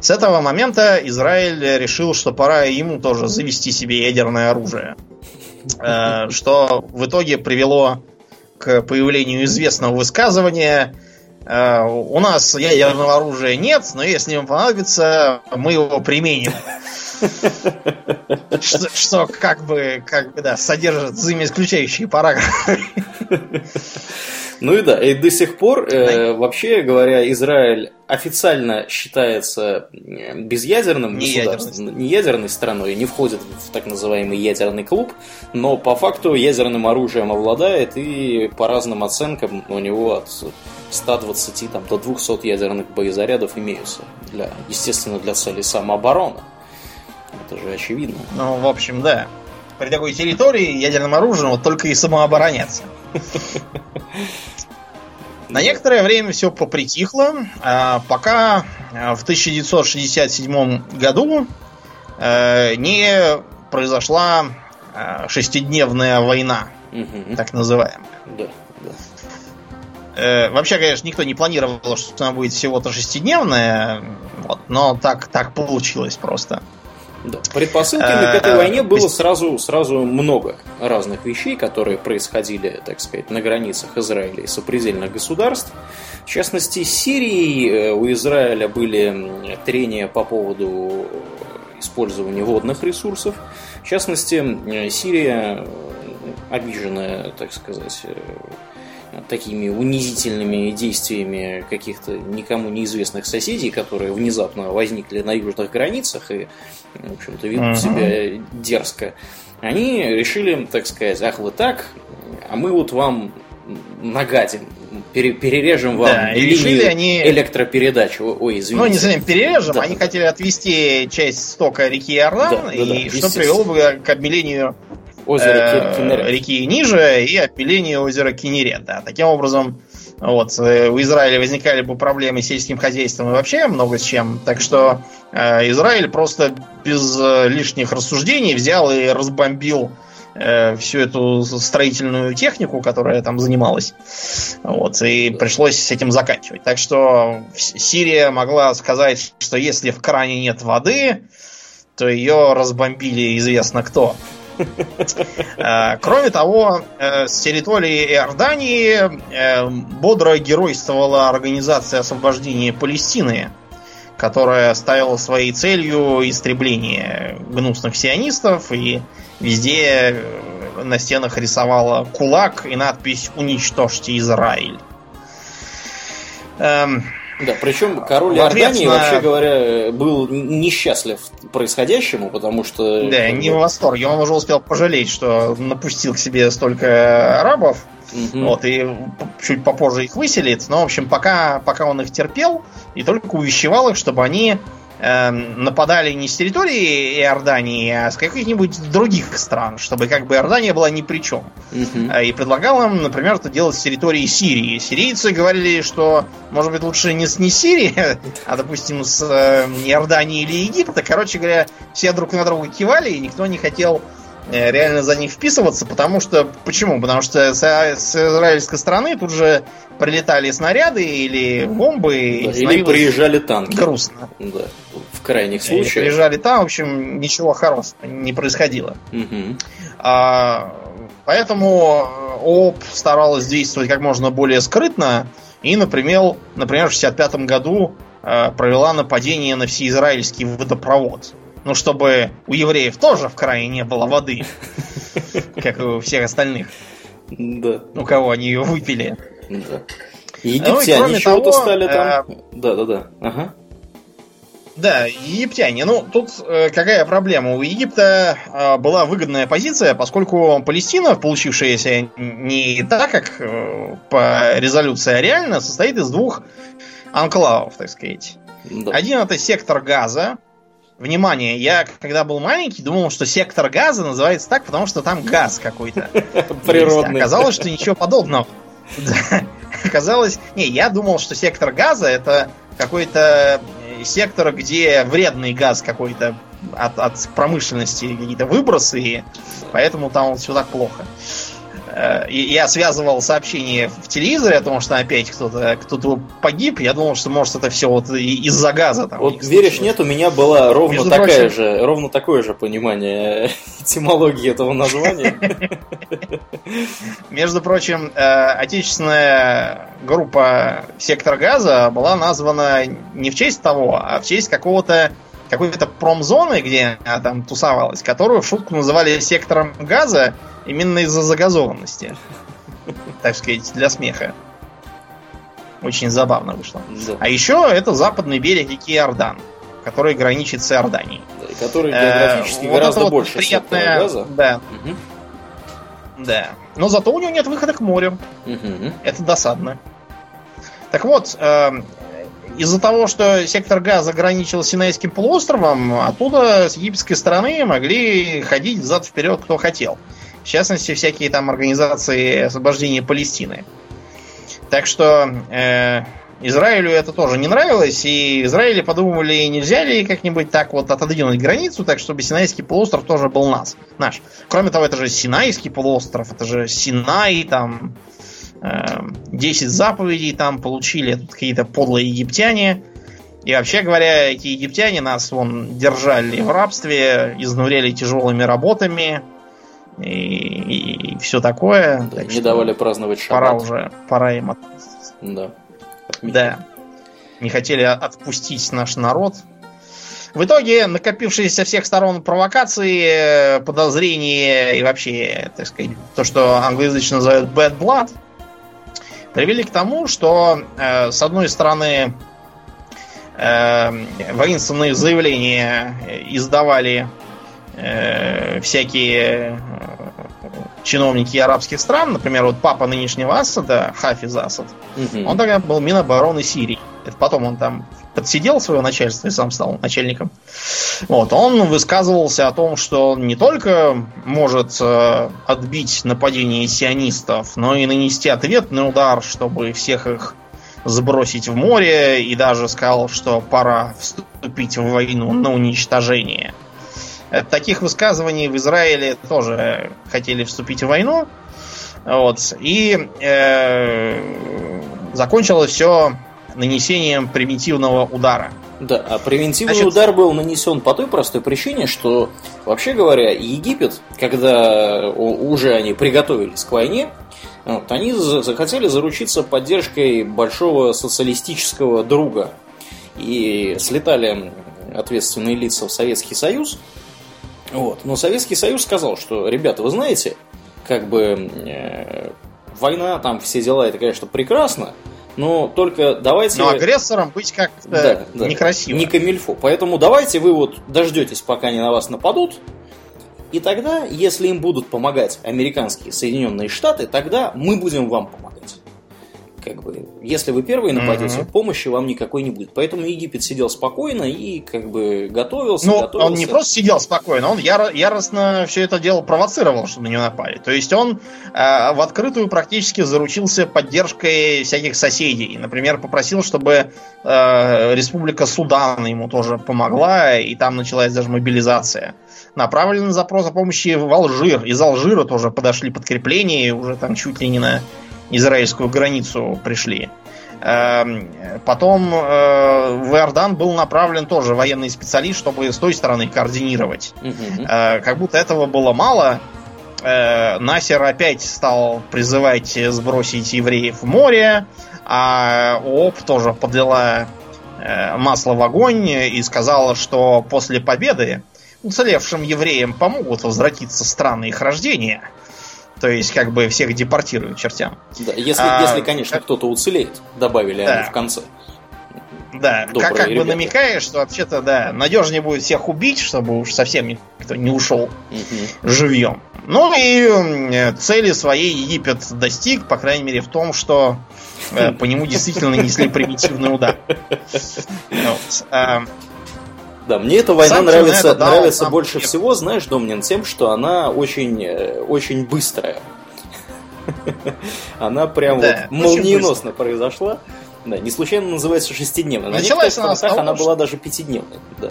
С этого момента Израиль решил, что пора ему тоже завести себе ядерное оружие. Э, что в итоге привело к появлению известного высказывания э, у нас ядерного оружия нет, но если вам понадобится, мы его применим. <laughs> Что, что как бы, как бы, да, содержит взаимоисключающие параграфы. <laughs> Ну и да, и до сих пор, э, вообще говоря, Израиль официально считается безъядерным не государством, не ядерной страной, не входит в так называемый ядерный клуб, но по факту ядерным оружием обладает и по разным оценкам у него от 120 там, до 200 ядерных боезарядов имеются, для, естественно, для целей самообороны. Это же очевидно. Ну, в общем, да. При такой территории ядерным оружием вот только и самообороняться. <laughs> На некоторое время все попритихло, а пока а, в 1967 году э, не произошла а, шестидневная война, угу. так называемая. Да, да. Э, вообще, конечно, никто не планировал, что она будет всего-то шестидневная, вот, но так, так получилось просто. Да. Предпосылками к этой э, войне было сразу, сразу много разных вещей, которые происходили, так сказать, на границах Израиля и сопредельных государств. В частности, с Сирией э, у Израиля были трения по поводу использования водных ресурсов. В частности, Сирия, обиженная, так сказать, такими унизительными действиями каких-то никому неизвестных соседей, которые внезапно возникли на южных границах и, в общем-то, ведут uh-huh. себя дерзко, они решили, так сказать, ах, вы так, а мы вот вам нагадим, пере, перережем вам да, линию решили они... электропередач. Ой, извините. Ну, не совсем перережем, да. они хотели отвести часть стока реки Орлан, да, и да, да, что привело бы к обмелению озера э, реки ниже и опиление озера Кинерет. Да. Таким образом, вот, э, в Израиле возникали бы проблемы с сельским хозяйством и вообще много с чем. Так что э, Израиль просто без э, лишних рассуждений взял и разбомбил э, всю эту строительную технику, которая там занималась. Вот, и пришлось с этим заканчивать. Так что Сирия могла сказать, что если в кране нет воды, то ее разбомбили известно кто. Э, кроме того, э, с территории Иордании э, бодро геройствовала Организация освобождения Палестины, которая ставила своей целью истребление гнусных сионистов и везде на стенах рисовала кулак и надпись «Уничтожьте Израиль». Да, причем король Иордании, вообще говоря, был несчастлив происходящему, потому что... Да, не в восторге. Он уже успел пожалеть, что напустил к себе столько арабов. Угу. Вот, и чуть попозже их выселит. Но, в общем, пока, пока он их терпел, и только увещевал их, чтобы они нападали не с территории Иордании, а с каких-нибудь других стран, чтобы как бы Иордания была ни при чем. Угу. И предлагал им, например, это делать с территории Сирии. Сирийцы говорили, что, может быть, лучше не с не Сирии, <laughs> а, допустим, с э, Иордании или Египта. Короче говоря, все друг на друга кивали, и никто не хотел Э, реально за них вписываться, потому что... Почему? Потому что с, с израильской стороны тут же прилетали снаряды или бомбы. Да, или приезжали танки. Грустно. Да, в крайних случаях. Или приезжали там, в общем, ничего хорошего не происходило. Угу. А, поэтому ООП старалась действовать как можно более скрытно. И, например, например в 1965 году э, провела нападение на всеизраильский водопровод. Ну, чтобы у евреев тоже в крае не было воды, <laughs> как и у всех остальных. Да. У кого они ее выпили. Да. Египтяне ну, чего-то стали там. Э, да, да, да. Ага. Да, египтяне. Ну, тут э, какая проблема? У Египта э, была выгодная позиция, поскольку Палестина, получившаяся не так, как э, по резолюции, а реально, состоит из двух анклавов, так сказать. Да. Один это сектор Газа, Внимание, я когда был маленький, думал, что сектор газа называется так, потому что там газ какой-то. <laughs> Природный. Оказалось, что ничего подобного. <laughs> оказалось... Не, я думал, что сектор газа это какой-то э, сектор, где вредный газ какой-то от, от промышленности какие-то выбросы, и поэтому там все так плохо. Э, я связывал сообщение в телевизоре о том, что опять кто-то кто погиб. Я думал, что может это все вот из-за газа. Там, вот веришь, нет, у меня была ровно Между такая прочим... же, ровно такое же понимание <laughs> этимологии этого названия. <laughs> Между прочим, э, отечественная группа Сектор Газа была названа не в честь того, а в честь какого-то какой-то промзоны, где она там тусовалась, которую в шутку называли сектором газа, Именно из-за загазованности. <laughs> Так сказать, для смеха. Очень забавно вышло. Да. А еще это западный берег реки Иордан, который граничит с Иорданией. Да, и который географически э, гораздо вот больше приятная... газа. Да. Угу. Да. Но зато у него нет выхода к морю. Угу. Это досадно. Так вот, э, из-за того, что сектор газа граничил с Синайским полуостровом, оттуда с египетской стороны могли ходить взад-вперед кто хотел. В частности, всякие там организации освобождения Палестины. Так что э, Израилю это тоже не нравилось, и Израиле подумали, нельзя ли как-нибудь так вот отодвинуть границу, так чтобы Синайский полуостров тоже был нас, наш. Кроме того, это же Синайский полуостров, это же Синай, там 10 заповедей там получили какие-то подлые египтяне. И вообще говоря, эти египтяне нас вон держали в рабстве, изнуряли тяжелыми работами, и, и все такое. Да, так не давали праздновать шаббат. Пора уже, пора им отпустить. Да. Отметить. Да. Не хотели отпустить наш народ. В итоге накопившиеся со всех сторон провокации, подозрения и вообще, так сказать, то, что англоязычно называют bad blood, привели к тому, что э, с одной стороны э, воинственные заявления издавали э, всякие э, чиновники арабских стран, например, вот папа нынешнего Асада, Хафиз Асад, угу. он тогда был Минобороны Сирии. Это потом он там подсидел свое начальство и сам стал начальником. Вот, он высказывался о том, что он не только может э, отбить нападение сионистов, но и нанести ответный удар, чтобы всех их сбросить в море, и даже сказал, что пора вступить в войну на уничтожение – Таких высказываний в Израиле тоже хотели вступить в войну. Вот. И э, закончилось все нанесением примитивного удара. Да, а превентивный Значит, удар был нанесен по той простой причине, что, вообще говоря, Египет, когда уже они приготовились к войне, вот, они захотели заручиться поддержкой большого социалистического друга. И слетали ответственные лица в Советский Союз, вот. Но Советский Союз сказал, что, ребята, вы знаете, как бы э, война, там все дела, это, конечно, прекрасно, но только давайте... Но агрессором быть как-то да, да, некрасиво. Не камильфо. Поэтому давайте вы вот дождетесь, пока они на вас нападут, и тогда, если им будут помогать американские Соединенные Штаты, тогда мы будем вам помогать как бы, если вы первые нападете, угу. помощи вам никакой не будет. Поэтому Египет сидел спокойно и как бы готовился. Ну, готовился. он не просто сидел спокойно, он яро- яростно все это дело провоцировал, чтобы на него напали. То есть он э, в открытую практически заручился поддержкой всяких соседей. Например, попросил, чтобы э, Республика Судан ему тоже помогла, и там началась даже мобилизация направлен запрос о помощи в Алжир. Из Алжира тоже подошли подкрепления, уже там чуть ли не на израильскую границу пришли. Эм, потом э, в Иордан был направлен тоже военный специалист, чтобы с той стороны координировать. Угу. Как будто этого было мало. Э, Насер опять стал призывать сбросить евреев в море, а ООП тоже подлила масло в огонь и сказала, что после победы уцелевшим евреям помогут возвратиться страны их рождения – то есть, как бы всех депортируют чертям. Да, если, а, если конечно, как... кто-то уцелеет, добавили да. они в конце. Да, Добрые как, как бы намекаешь, что вообще-то, да, надежнее будет всех убить, чтобы уж совсем никто не ушел угу. живьем. Ну и цели своей Египет достиг, по крайней мере, в том, что э, по нему действительно нанесли <laughs> примитивный удар. <laughs> Да, мне эта война Сам нравится, это нравится нам... больше всего, знаешь, Домнин, тем, что она очень, э, очень быстрая. Она прям вот молниеносно произошла. Да, не случайно называется шестидневной. На Началась она, того, она была даже пятидневной. Да.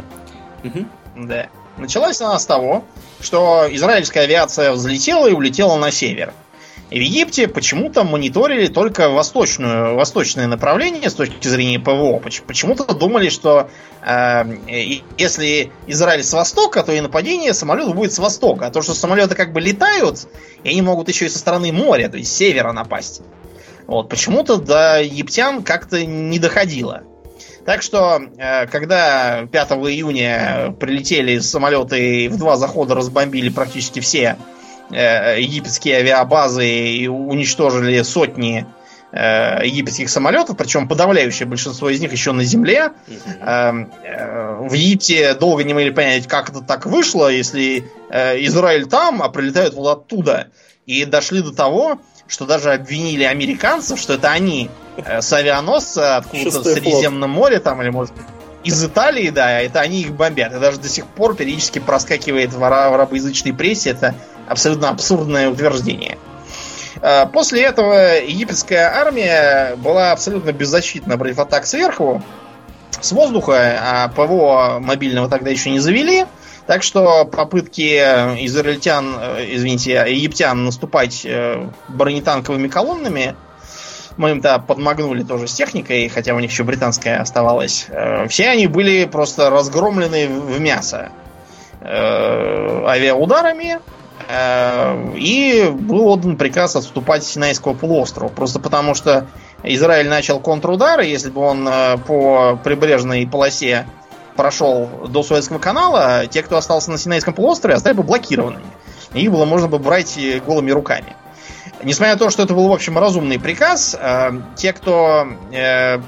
Да. Началась она с того, что израильская авиация взлетела и улетела на север. В Египте почему-то мониторили только восточную, восточное направление с точки зрения ПВО. Почему-то думали, что э, если Израиль с востока, то и нападение самолетов будет с востока. А то, что самолеты как бы летают, и они могут еще и со стороны моря, то есть с севера напасть. Вот, почему-то до египтян как-то не доходило. Так что, э, когда 5 июня прилетели самолеты и в два захода разбомбили практически все египетские авиабазы и уничтожили сотни э, египетских самолетов, причем подавляющее большинство из них еще на земле. В Египте долго не могли понять, как это так вышло, если Израиль там, а прилетают вот оттуда. И дошли до того, что даже обвинили американцев, что это они э, с авианосца откуда-то в Средиземном море, там, или может из Италии, да, это они их бомбят. И даже до сих пор периодически проскакивает в, арабоязычной прессе. Это абсолютно абсурдное утверждение. Э, после этого египетская армия была абсолютно беззащитна против атак сверху, с воздуха, а ПВО мобильного тогда еще не завели. Так что попытки израильтян, э, извините, египтян наступать э, бронетанковыми колоннами, мы им-то подмагнули тоже с техникой, хотя у них еще британская оставалась. Э, все они были просто разгромлены в мясо авиаударами, и был отдан приказ отступать с Синайского полуострова. Просто потому что Израиль начал контрудары, если бы он по прибрежной полосе прошел до Суэцкого канала, те, кто остался на Синайском полуострове, остались бы блокированными. Их было можно бы брать голыми руками. Несмотря на то, что это был, в общем, разумный приказ, э, те, кто, э,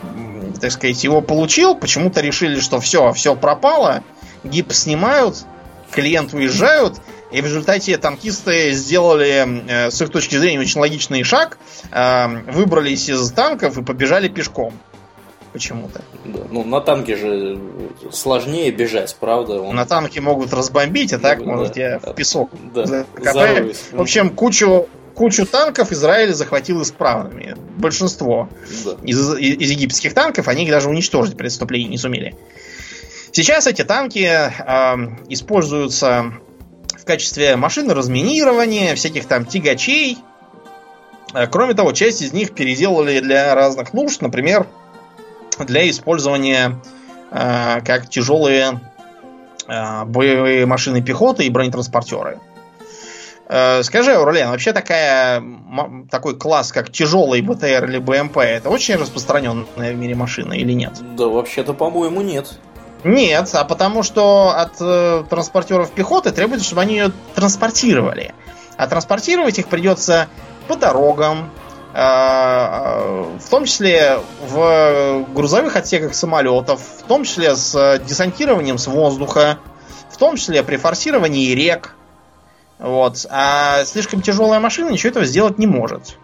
так сказать, его получил, почему-то решили, что все, все пропало, гип снимают, клиент уезжают, и в результате танкисты сделали, э, с их точки зрения, очень логичный шаг, выбрались из танков и побежали пешком почему-то. Да, ну на танке же сложнее бежать, правда? Он... На танке могут разбомбить, а так, да, может, я в песок да, закопаю. В общем, кучу, кучу танков Израиль захватил исправными. Большинство да. из, из египетских танков, они их даже уничтожить при не сумели. Сейчас эти танки э, используются в качестве машин разминирования, всяких там тягачей. Э, кроме того, часть из них переделали для разных нужд, например, для использования э, как тяжелые э, боевые машины пехоты и бронетранспортеры. Э, скажи, Аурлен, вообще такая, такой класс, как тяжелый БТР или БМП, это очень распространенная в мире машина или нет? Да, вообще-то, по-моему, нет. Нет, а потому что от э, транспортеров пехоты требуется, чтобы они ее транспортировали. А транспортировать их придется по дорогам, Э, в том числе в грузовых отсеках самолетов, в том числе с десантированием с воздуха, в том числе при форсировании рек. Вот. А слишком тяжелая машина ничего этого сделать не может.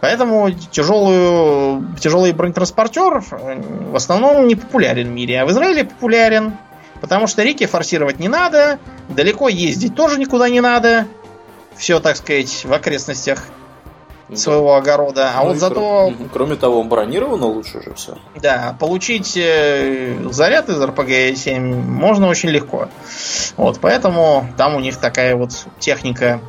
Поэтому тяжелую, тяжелый бронетранспортер в основном не популярен в мире. А в Израиле популярен, потому что реки форсировать не надо, далеко ездить тоже никуда не надо. Все, так сказать, в окрестностях своего огорода. А ну вот зато... Кроме того, он бронировано лучше же все. Да, получить э, заряд из RPG-7 можно очень легко. Вот, поэтому там у них такая вот техника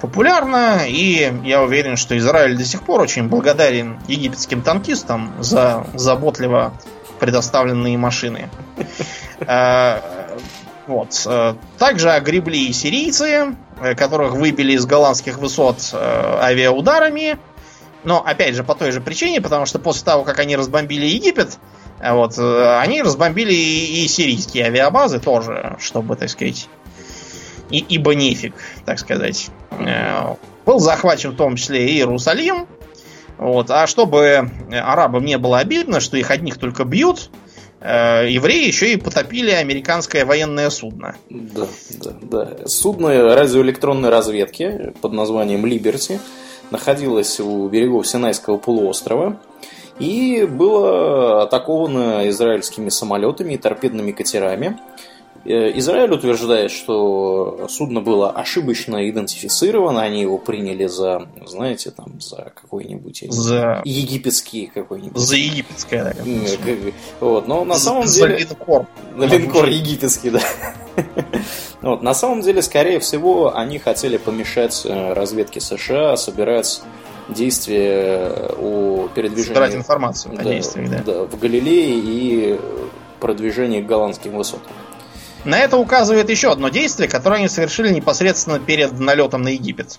популярна, и я уверен, что Израиль до сих пор очень благодарен египетским танкистам за заботливо предоставленные машины. <laughs> Э, вот. Э, также огребли и сирийцы, которых выбили из голландских высот э, авиаударами. Но, опять же, по той же причине, потому что после того, как они разбомбили Египет, э, вот, они разбомбили и сирийские авиабазы тоже, чтобы, так сказать, и, ибо нефиг, так сказать. Был захвачен в том числе и Иерусалим. Вот, а чтобы арабам не было обидно, что их одних только бьют, Э, евреи еще и потопили американское военное судно. Да, да, да. Судно радиоэлектронной разведки под названием Liberty находилось у берегов Синайского полуострова и было атаковано израильскими самолетами и торпедными катерами. Э, Израиль утверждает, что судно было ошибочно идентифицировано, они его приняли за, знаете, там, за какой-нибудь за... египетский какой-нибудь. За египетское, да. Вот, но на самом за деле... линкор. Линкор египетский, да. <laughs> Вот, на самом деле, скорее всего, они хотели помешать э, разведке США собирать действия о передвижении... Собирать информацию да, о действиях, да. да. В Галилее и продвижении к голландским высотам. На это указывает еще одно действие, которое они совершили непосредственно перед налетом на Египет.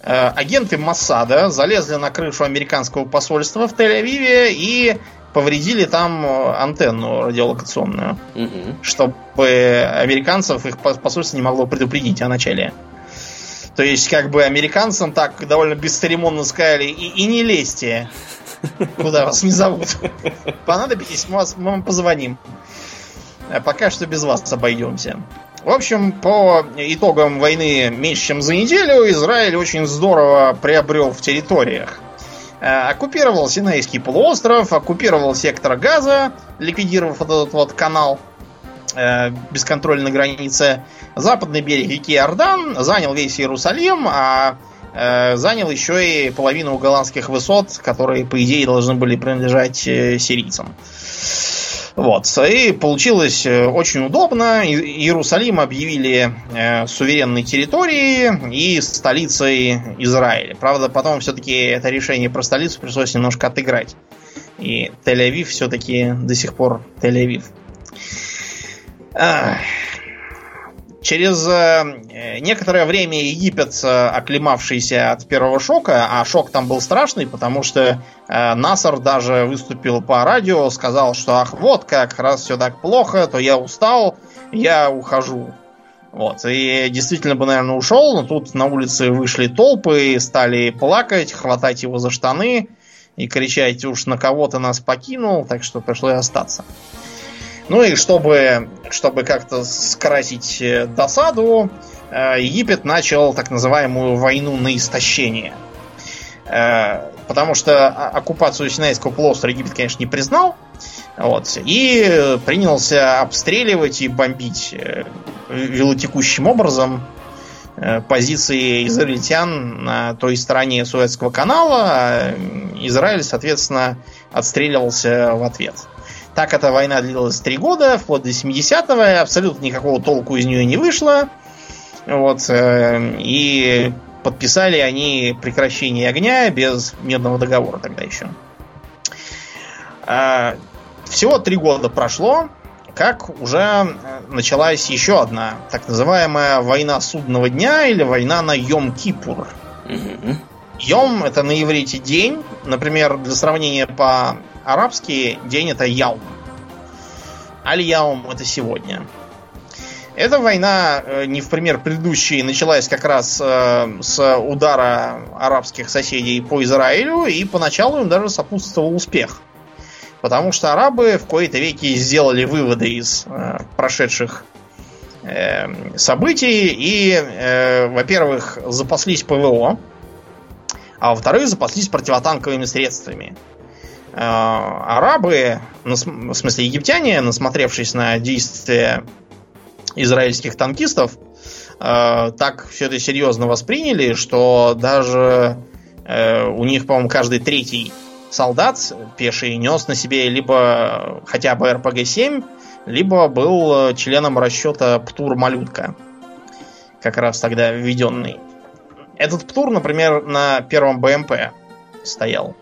Э, агенты Массада залезли на крышу американского посольства в Тель-Авиве и повредили там э, антенну радиолокационную, Угу. чтобы американцев их посольство не могло предупредить о начале. То есть, как бы американцам так довольно бесцеремонно сказали, и, и не лезьте, куда вас не зовут. Понадобитесь, мы, вас, мы вам позвоним. А пока что без вас обойдемся. В общем, по итогам войны меньше чем за неделю Израиль очень здорово приобрел в территориях. Э, Оккупировал Синайский полуостров, оккупировал сектор Газа, ликвидировав вот этот вот канал э, бесконтрольной границе. Западный берег реки Иордан, занял весь Иерусалим, а э, занял еще и половину голландских высот, которые, по идее, должны были принадлежать э, сирийцам. Вот. И получилось э, очень удобно. Иерусалим объявили э, суверенной территорией и столицей Израиля. Правда, потом все-таки это решение про столицу пришлось немножко отыграть. И Тель-Авив все-таки до сих пор Тель-Авив. Через э, некоторое время Египет, оклемавшийся от первого шока, а шок там был страшный, потому что э, Насар даже выступил по радио, сказал, что ах, вот как, раз все так плохо, то я устал, я ухожу. Вот. И действительно бы, наверное, ушел, но тут на улице вышли толпы и стали плакать, хватать его за штаны и кричать, уж на кого ты нас покинул, так что пришлось остаться. Ну и чтобы, чтобы как-то скрасить э, досаду, э, Египет начал так называемую войну на истощение. Э, Потому что оккупацию Синайского полуострова Египет, конечно, не признал. Вот, и принялся обстреливать и бомбить велотекущим образом позиции израильтян на той стороне Суэцкого канала, а Израиль, соответственно, отстреливался в ответ. Так эта война длилась три года, вплоть до 70-го, и абсолютно никакого толку из нее не вышло. Вот, э, и подписали они прекращение огня без мирного договора тогда еще. А, Всего три года прошло, как уже э, началась еще одна так называемая война судного дня или война на Йом-Кипур. Мгм. Йом это на иврите день. Например, для сравнения по-арабски день это яум. Аль-Яум это сегодня. Эта война, э, не в пример предыдущей, началась как раз э, с удара арабских соседей по Израилю, и поначалу им даже сопутствовал успех. Потому что арабы в кои-то веки сделали выводы из э, прошедших э, событий и, э, во-первых, запаслись ПВО, а во-вторых, запаслись противотанковыми средствами. Э, Арабы, в смысле египтяне, насмотревшись на действия израильских танкистов, э, так все это серьезно восприняли, что даже э, у них, по-моему, каждый третий солдат пеший нес на себе либо хотя бы РПГ-7, либо был членом расчета Птур-Малютка, как раз тогда введенный. Этот Птур, например, на первом БМП стоял.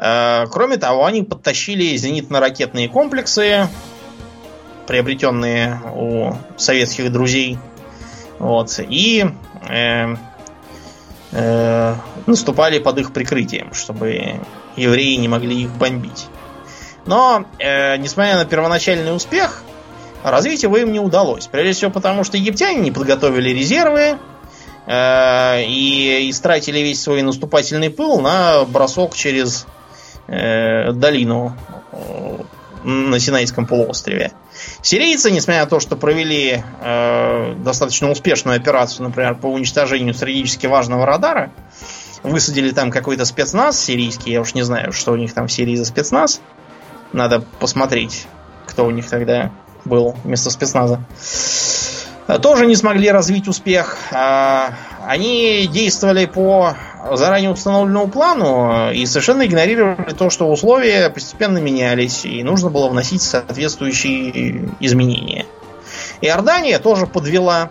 Э, Кроме того, они подтащили зенитно-ракетные комплексы, приобретенные у советских друзей. Вот, и э, э, наступали под их прикрытием, чтобы евреи не могли их бомбить. Но, э, несмотря на первоначальный успех, развить им не удалось. Прежде всего потому, что египтяне не подготовили резервы э, и истратили весь свой наступательный пыл на бросок через э, долину э, на Синайском полуострове. Сирийцы, несмотря на то, что провели э, достаточно успешную операцию, например, по уничтожению стратегически важного радара, высадили там какой-то спецназ сирийский, я уж не знаю, что у них там в Сирии за спецназ. Надо посмотреть, кто у них тогда был вместо спецназа. Тоже не смогли развить успех. А, они действовали по заранее установленному плану и совершенно игнорировали то, что условия постепенно менялись, и нужно было вносить соответствующие изменения. Иордания тоже подвела,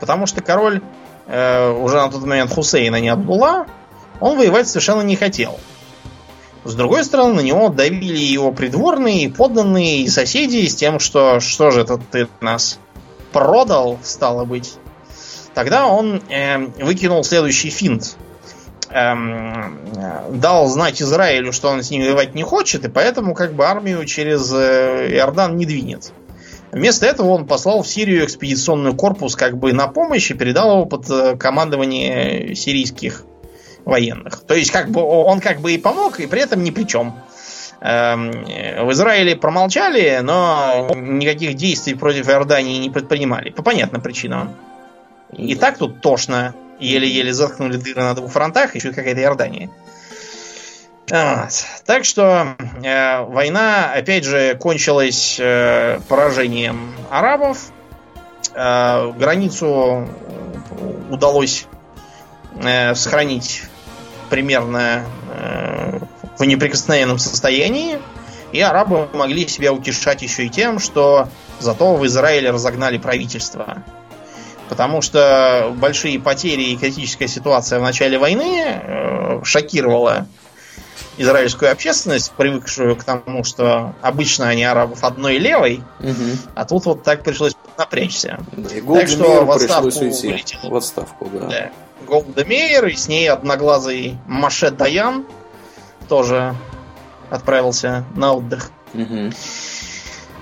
потому что король э, уже на тот момент Хусейна не Абдулла, он воевать совершенно не хотел. С другой стороны, на него давили его придворные, подданные и соседи с тем, что что же это ты нас продал, стало быть. Тогда он э, выкинул следующий финт. Эм, дал знать Израилю, что он с ним воевать не хочет, и поэтому как бы армию через э, Иордан не двинет. Вместо этого он послал в Сирию экспедиционный корпус как бы на помощь и передал его под э, командование сирийских военных. То есть как бы он как бы и помог, и при этом ни при чем. Эм, в Израиле промолчали, но никаких действий против Иордании не предпринимали. По понятным причинам. И так тут тошно. Еле-еле заткнули дыры на двух фронтах, еще какая-то Иордания. Вот. Так что э, война, опять же, кончилась э, поражением арабов. Э, границу удалось э, сохранить примерно э, в неприкосновенном состоянии. И арабы могли себя утешать еще и тем, что зато в Израиле разогнали правительство. Потому что большие потери и критическая ситуация в начале войны э, шокировала израильскую общественность, привыкшую к тому, что обычно они арабов одной левой, угу. а тут вот так пришлось напрячься. Да, и так что в отставку улетел. В отставку, да. да. Голда Мейер, и с ней одноглазый Маше Даян тоже отправился на отдых. Угу.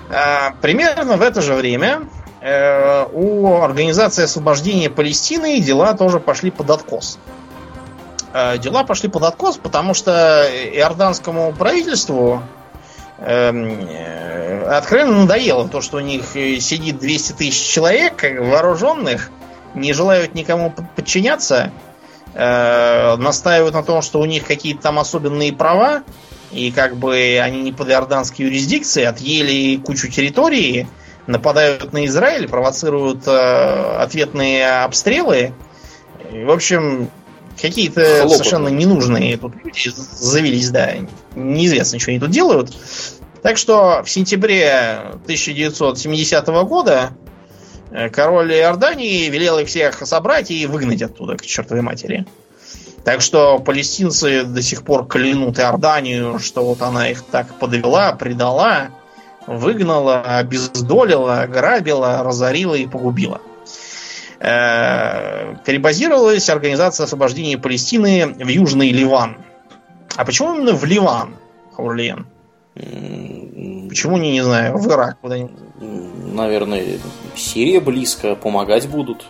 А, примерно в это же время у Организации освобождения Палестины дела тоже пошли под откос. Э, дела пошли под откос, потому что иорданскому правительству эм, э, откровенно надоело то, что у них сидит 200 тысяч человек вооруженных, не желают никому подчиняться, э, настаивают на том, что у них какие-то там особенные права, и как бы они не под иорданской юрисдикцией, отъели кучу территории, нападают на Израиль, провоцируют э, ответные обстрелы. В общем, какие-то совершенно ненужные тут люди завелись, да. Неизвестно, что они тут делают. Так что в сентябре 1970 года э, король Иордании велел их всех собрать и выгнать оттуда к чертовой матери. Так что палестинцы до сих пор клянут Иорданию, что вот она их так подвела, предала, выгнала, обездолила, грабила, разорила и погубила. Э, перебазировалась Организация освобождения Палестины в Южный Ливан. А почему именно в Ливан, Хаурлиен? Почему не, не знаю, в Ирак куда-нибудь? Наверное, Сирия близко, помогать будут.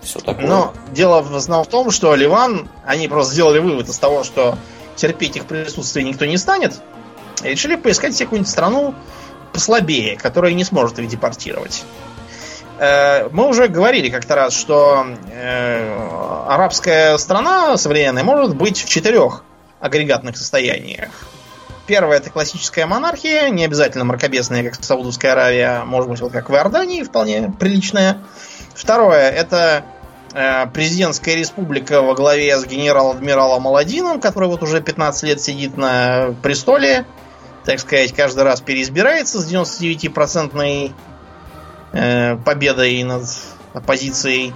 Все такое. Но дело в основном в том, что Ливан, они просто сделали вывод из того, что терпеть их присутствие никто не станет. И решили поискать себе какую-нибудь страну послабее, которая не сможет их депортировать. Э, мы уже говорили как-то раз, что э, арабская страна современная может быть в четырех агрегатных состояниях. Первое это классическая монархия, не обязательно мракобесная, как Саудовская Аравия, может быть, вот как в Иордании, вполне приличная. Второе это э, президентская республика во главе с генерал-адмиралом Аладдином, который вот уже 15 лет сидит на престоле, так сказать, каждый раз переизбирается с 99-процентной э, победой над оппозицией.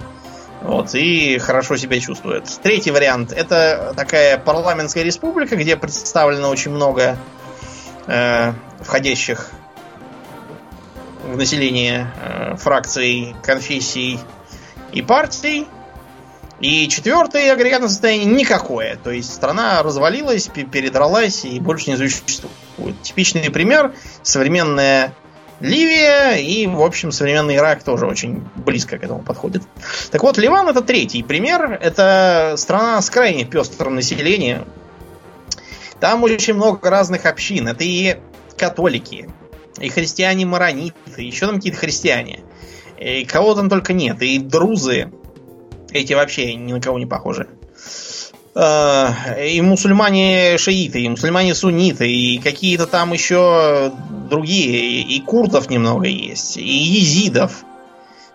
Вот, и хорошо себя чувствует. Третий вариант это такая парламентская республика, где представлено очень много э, входящих в население э, фракций, конфессий и партий. И четвертое агрегатное состояние никакое. То есть страна развалилась, передралась и больше не существует. Типичный пример современная Ливия и, в общем, современный Ирак тоже очень близко к этому подходит. Так вот, Ливан это третий пример. Это страна с крайне пестрым населением. Там очень много разных общин. Это и католики, и христиане-марониты, еще там какие-то христиане. И кого там только нет. И друзы. Эти вообще ни на кого не похожи. и мусульмане шииты, и мусульмане сунниты, и какие-то там еще другие, и курдов немного есть, и езидов.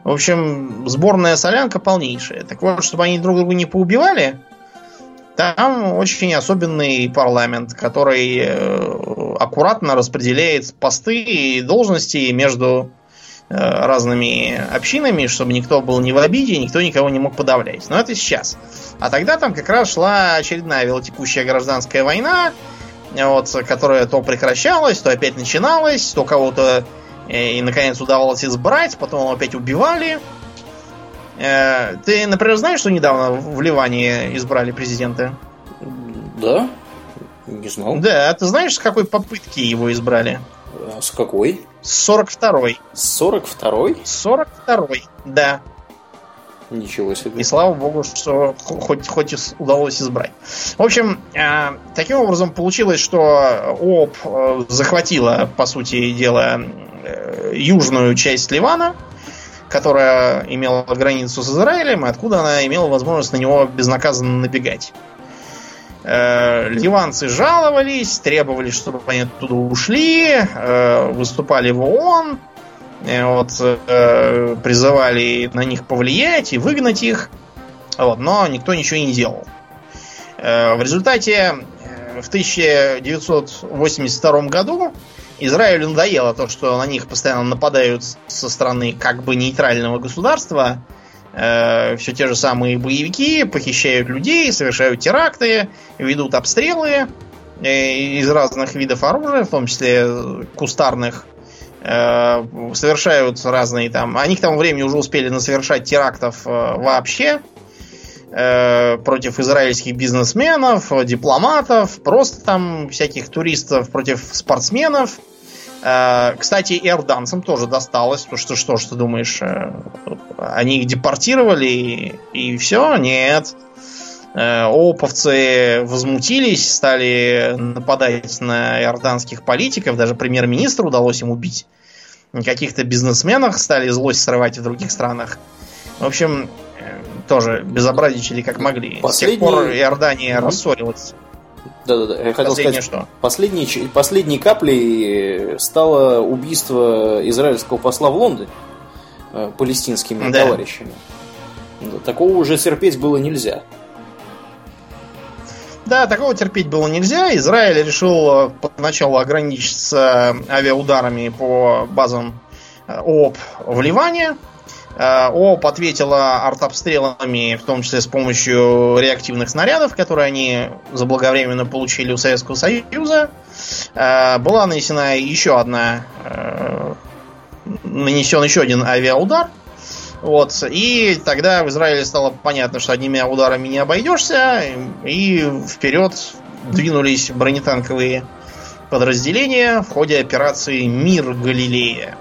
В общем, сборная солянка полнейшая. Так вот, чтобы они друг друга не поубивали, там очень особенный парламент, который э, аккуратно распределяет посты и должности между разными общинами, чтобы никто был не в обиде, никто никого не мог подавлять. Но это сейчас. А тогда там как раз шла очередная велотекущая гражданская война, вот, которая то прекращалась, то опять начиналась, то кого-то э, и наконец удавалось избрать, потом опять убивали. Э, ты, например, знаешь, что недавно в Ливане избрали президента? Да? Не знал. Да, ты знаешь, с какой попытки его избрали? А с какой? С 42-й. С 42-й? 42-й, да. Ничего себе. И слава богу, что хоть, хоть удалось избрать. В общем, э, таким образом получилось, что ООП э, захватила, по сути дела, южную часть Ливана, которая имела границу с Израилем, откуда она имела возможность на него безнаказанно набегать. Э, ливанцы жаловались, требовали, чтобы они оттуда ушли, э, выступали в ООН, э, вот, призывали на них повлиять и выгнать их, вот, но никто ничего не делал. В результате в 1982 году Израилю надоело то, что на них постоянно нападают со стороны как бы нейтрального государства. Э, все те же самые боевики похищают людей, совершают теракты, ведут обстрелы э, из разных видов оружия, в том числе кустарных. Э, совершают разные там... Они к тому времени уже успели насовершать терактов э, вообще э, против израильских бизнесменов, дипломатов, просто там всяких туристов против спортсменов. Э, кстати, иорданцам тоже досталось. Потому что что ж ты думаешь, э, они их депортировали и, и все? Нет. Э, оповцы возмутились, стали нападать на иорданских политиков, даже премьер-министра удалось им убить. Каких-то бизнесменов стали злость срывать в других странах. В общем, тоже безобразничали как могли. Последний... С тех пор Иордания mm-hmm. рассорилась. Да-да-да, я хотел сказать, что? Последней, последней каплей стало убийство израильского посла в Лондоне э, палестинскими да. товарищами. Да, такого уже терпеть было нельзя. Да, такого терпеть было нельзя. Израиль решил поначалу ограничиться авиаударами по базам э, ООП в Ливане. Э, ООП ответила артобстрелами, в том числе с помощью реактивных снарядов, которые они заблаговременно получили у Советского Союза. Э, была нанесена еще одна э, нанесен еще один авиаудар. Вот. И тогда в Израиле стало понятно, что одними ударами не обойдешься. И вперед двинулись бронетанковые подразделения в ходе операции Мир Галилея.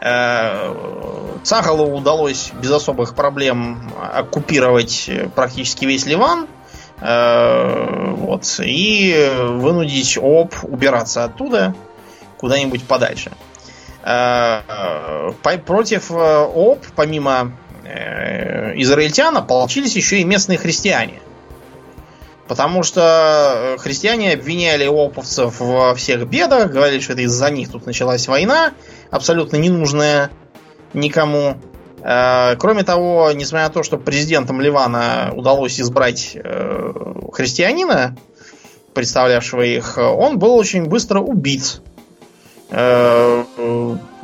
Цахалу удалось без особых проблем оккупировать практически весь Ливан. Э, вот, и вынудить ОП убираться оттуда куда-нибудь подальше. Э, против ОП, помимо э, израильтян, получились еще и местные христиане. Потому что христиане обвиняли оповцев во всех бедах, говорили, что это из-за них тут началась война, абсолютно ненужная никому. Э, кроме того, несмотря на то, что президентом Ливана удалось избрать э, христианина, представлявшего их, он был очень быстро убит. Э,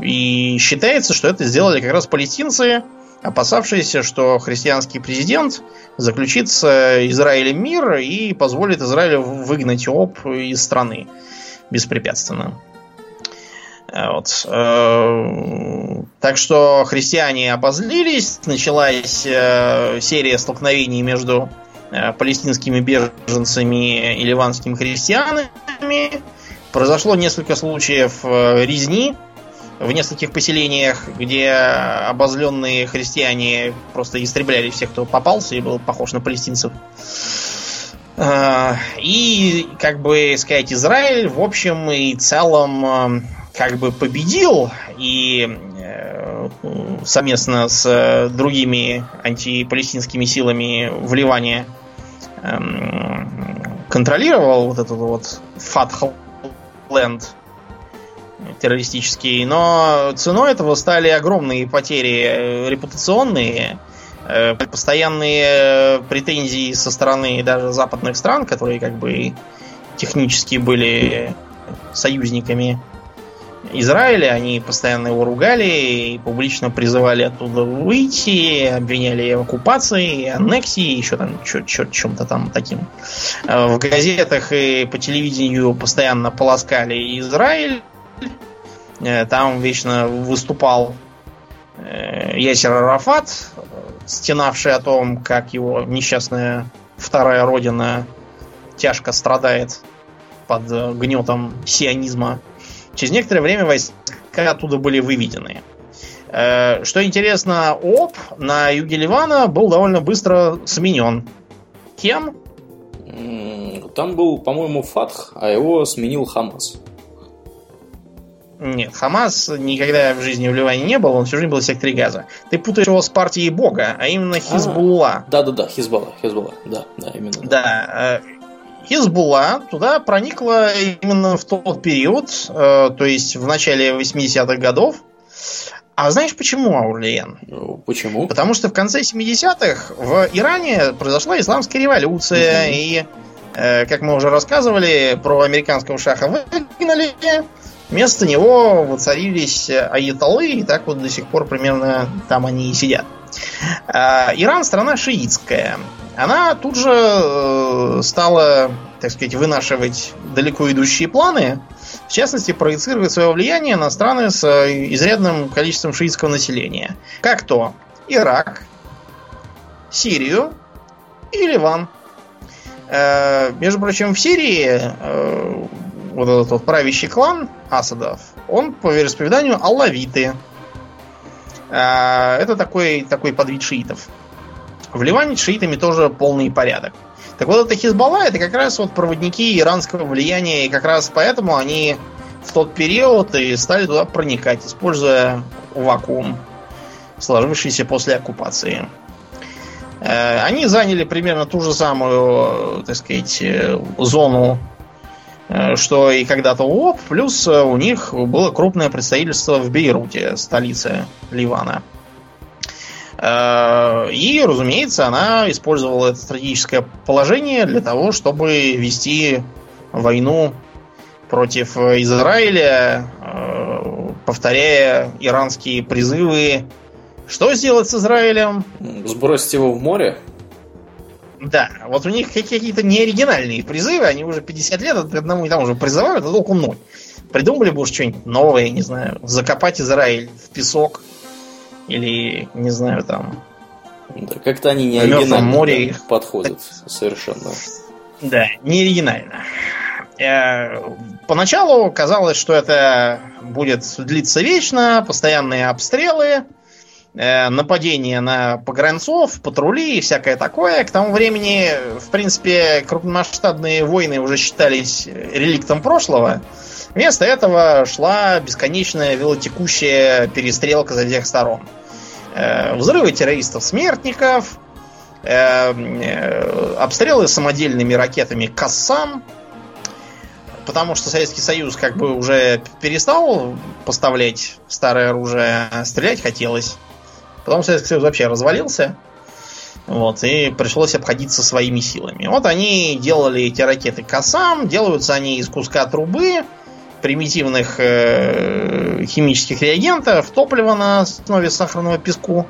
и считается, что это сделали как раз палестинцы, опасавшиеся, что христианский президент заключит с Израилем мир и позволит Израилю выгнать ОП из страны беспрепятственно. Э, вот. Э, так что христиане обозлились, началась э, серия столкновений между палестинскими беженцами и ливанскими христианами. Произошло несколько случаев резни в нескольких поселениях, где обозленные христиане просто истребляли всех, кто попался и был похож на палестинцев. И, как бы сказать, Израиль в общем и целом как бы победил и э, совместно с другими антипалестинскими силами в Ливане эм, контролировал вот этот вот Фатхленд террористический, но ценой этого стали огромные потери э, репутационные, э, постоянные претензии со стороны даже западных стран, которые как бы технически были союзниками Израиля, они постоянно его ругали и публично призывали оттуда выйти, обвиняли в оккупации, аннексии, еще там чем-то там таким. Э, в газетах и по телевидению постоянно полоскали Израиль. Э, там вечно выступал э, Ясер Арафат, стенавший о том, как его несчастная вторая родина тяжко страдает под гнетом сионизма Через некоторое время войска оттуда были выведены. Э, что интересно, ОП на юге Ливана был довольно быстро сменен. Кем? Там был, по-моему, Фатх, а его сменил Хамас. Нет, Хамас никогда в жизни в Ливане не был, он всю жизнь был в секторе газа. Ты путаешь его с партией Бога, а именно Хизбулла. Да-да-да, Хизбалла, Хизбалла, да, да, именно. Да, да э, Хизбулла туда проникла именно в тот период, э, то есть в начале 80-х годов. А знаешь почему, Аурлиен? Ну, почему? Потому что в конце 70-х в Иране произошла исламская революция, mm и, э, как мы уже рассказывали, про американского шаха выгнали, вместо него воцарились аятолы, и так вот до сих пор примерно там они и сидят. Э, Иран страна шиитская она тут же э, стала, так сказать, вынашивать далеко идущие планы, в частности, проецировать свое влияние на страны с э, изрядным количеством шиитского населения. Как то Ирак, Сирию и Ливан. Э, между прочим, в Сирии вот этот вот правящий клан Асадов, он по вероисповеданию аллавиты. Это такой, такой подвид шиитов. В Ливане с шиитами тоже полный порядок. Так вот, это Хизбалла, это как раз вот проводники иранского влияния, и как раз поэтому они в тот период и стали туда проникать, используя вакуум, сложившийся после оккупации. Э, они заняли примерно ту же самую, так сказать, э, зону, э, что и когда-то УОП, плюс у них было крупное представительство в Бейруте, столице Ливана. Э, и, разумеется, она использовала это стратегическое положение для того, чтобы вести войну против Израиля, э, повторяя иранские призывы. Что сделать с Израилем? Сбросить его в море? Да, вот у них какие-то неоригинальные призывы, они уже 50 лет одному и тому же призывают, а толку ноль. Придумали бы уж что-нибудь новое, не знаю, закопать Израиль в песок, или, не знаю, там... Да, как-то они не оригинально море... подходят совершенно. Да, не оригинально. Э, поначалу казалось, что это будет длиться вечно, постоянные обстрелы, нападения на погранцов, патрули и всякое такое. К тому времени, в принципе, крупномасштабные войны уже считались реликтом прошлого. Вместо этого шла бесконечная велотекущая перестрелка за всех сторон. Э, взрывы террористов-смертников, э, э, обстрелы самодельными ракетами «Кассам», потому что Советский Союз как бы уже перестал поставлять старое оружие, а стрелять хотелось. Потом Советский Союз вообще развалился. Вот, и пришлось обходиться своими силами. Вот они делали эти ракеты Касам, делаются они из куска трубы, примитивных э, химических реагентов, топлива на основе сахарного песку.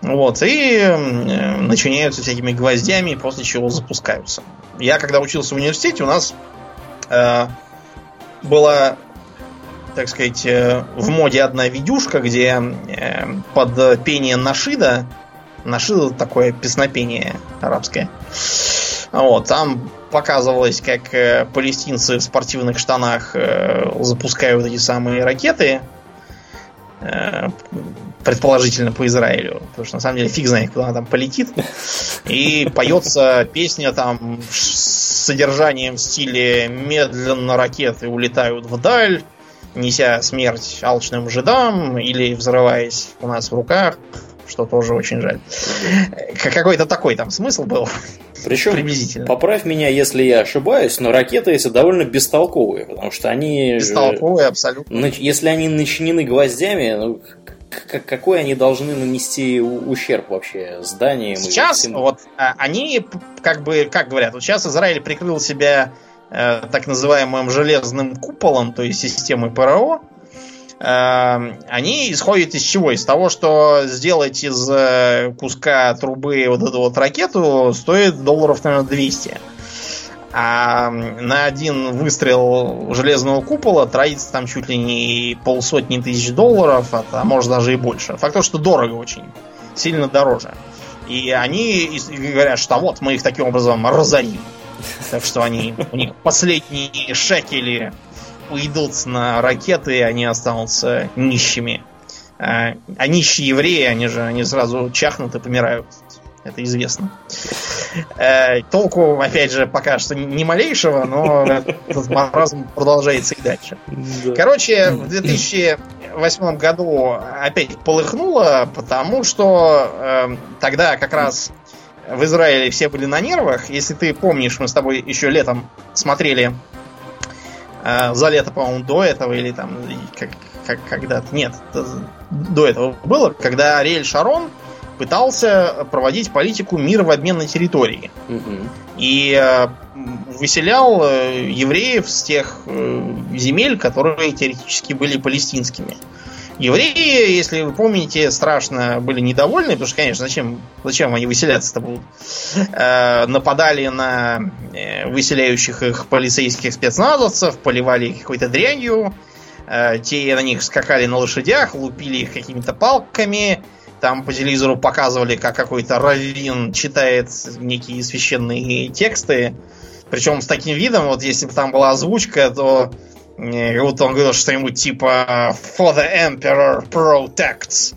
Вот, и э, начиняются всякими гвоздями, после чего запускаются. Я когда учился в университете, у нас э, была, так сказать, э, в моде одна видюшка, где э, под пение нашида, нашида такое песнопение арабское, вот, там показывалось, как э, палестинцы в спортивных штанах запускают эти самые ракеты, предположительно по Израилю, потому что на самом деле фиг знает, куда она там полетит. И поется песня там с содержанием в стиле медленно ракеты улетают вдаль, неся смерть алчным жидам или взрываясь у нас в руках что тоже очень жаль. Какой-то такой там смысл был. Причем, приблизительно. поправь меня, если я ошибаюсь, но ракеты эти довольно бестолковые, потому что они... Бестолковые, абсолютно. Если они начинены гвоздями, ну, какой они должны нанести ущерб вообще зданиям? Сейчас вот а, они, как бы, как говорят, вот сейчас Израиль прикрыл себя э, так называемым железным куполом, то есть системой ПРО, Эм, они исходят из чего? Из того, что сделать из э, куска трубы вот эту вот ракету стоит долларов, наверное, 200. А на один выстрел железного купола тратится там чуть ли не полсотни тысяч долларов, а может даже и больше. Факт то, что дорого очень. Сильно дороже. И они говорят, что вот мы их таким образом разорим. Так что они, у них последние шекели уйдут на ракеты, и они останутся нищими. А, а нищие евреи, они же они сразу чахнут и помирают. Это известно. Э, толку, опять же, пока что не малейшего, но этот маразм продолжается и дальше. Короче, в 2008 году опять полыхнуло, потому что э, тогда как раз в Израиле все были на нервах. Если ты помнишь, мы с тобой еще летом смотрели а, за лето, по-моему, до этого, или там как, как когда-то. Нет, до этого было, когда Ариэль Шарон пытался проводить политику мира в обмен на территории. Угу. И э, выселял э, евреев с тех э, земель, которые теоретически были палестинскими. Евреи, если вы помните, страшно были недовольны, потому что, конечно, зачем, зачем они выселяться-то будут? Э, нападали на э, выселяющих их полицейских спецназовцев, поливали их какой-то дрянью, э, те на них скакали на лошадях, лупили их какими-то палками, там по телевизору показывали, как какой-то раввин читает некие священные тексты, причем с таким видом, вот если бы там была озвучка, то как будто он говорил что-нибудь типа For the Emperor protects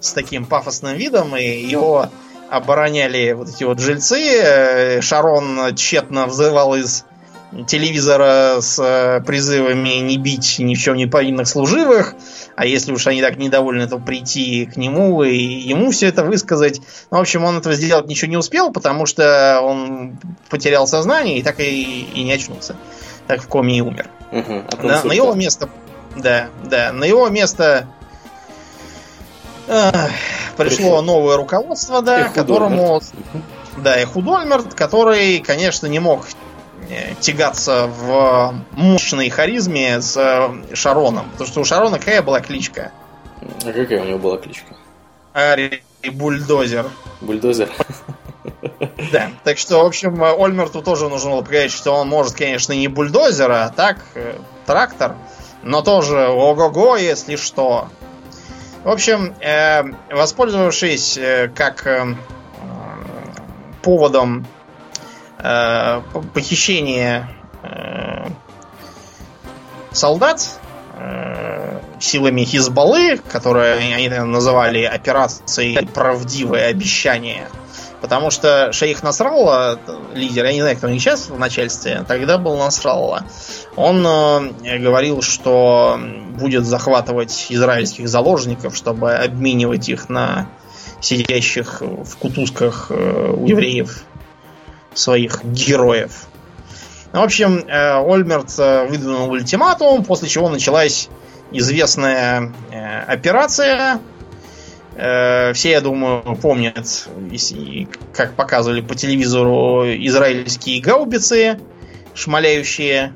с таким пафосным видом, и его обороняли вот эти вот жильцы. Шарон тщетно взывал из телевизора с э, призывами не бить ни в чем не повинных служивых, а если уж они так недовольны, то прийти к нему и ему все это высказать. Ну, в общем, он этого сделать ничего не успел, потому что он потерял сознание и так и, и не очнулся. Так в коме и умер. Угу, на, на его место. Да, да. На его место э, пришло новое руководство, да, которому. Да, и Худольмерт, который, конечно, не мог э, тягаться в мощной харизме с Шароном. Потому что у Шарона какая была кличка? А какая у него была кличка? Ари Бульдозер. Бульдозер. <laughs> Да, так что, в общем, Ольмерту тоже нужно было показать, что он может, конечно, не бульдозер, а так, э, трактор, но тоже ого-го, если что. В общем, э, воспользовавшись э, как поводом похищения солдат силами Хизбаллы, которые они называли операцией «Правдивое обещание», Потому что шейх Насралла, лидер, я не знаю, кто них сейчас в начальстве, тогда был Насралла. Он э, говорил, что будет захватывать израильских заложников, чтобы обменивать их на сидящих в кутузках э, у евреев своих героев. В общем, э, Ольмерт выдвинул ультиматум, после чего началась известная операция, все, я думаю, помнят, как показывали по телевизору израильские гаубицы, шмаляющие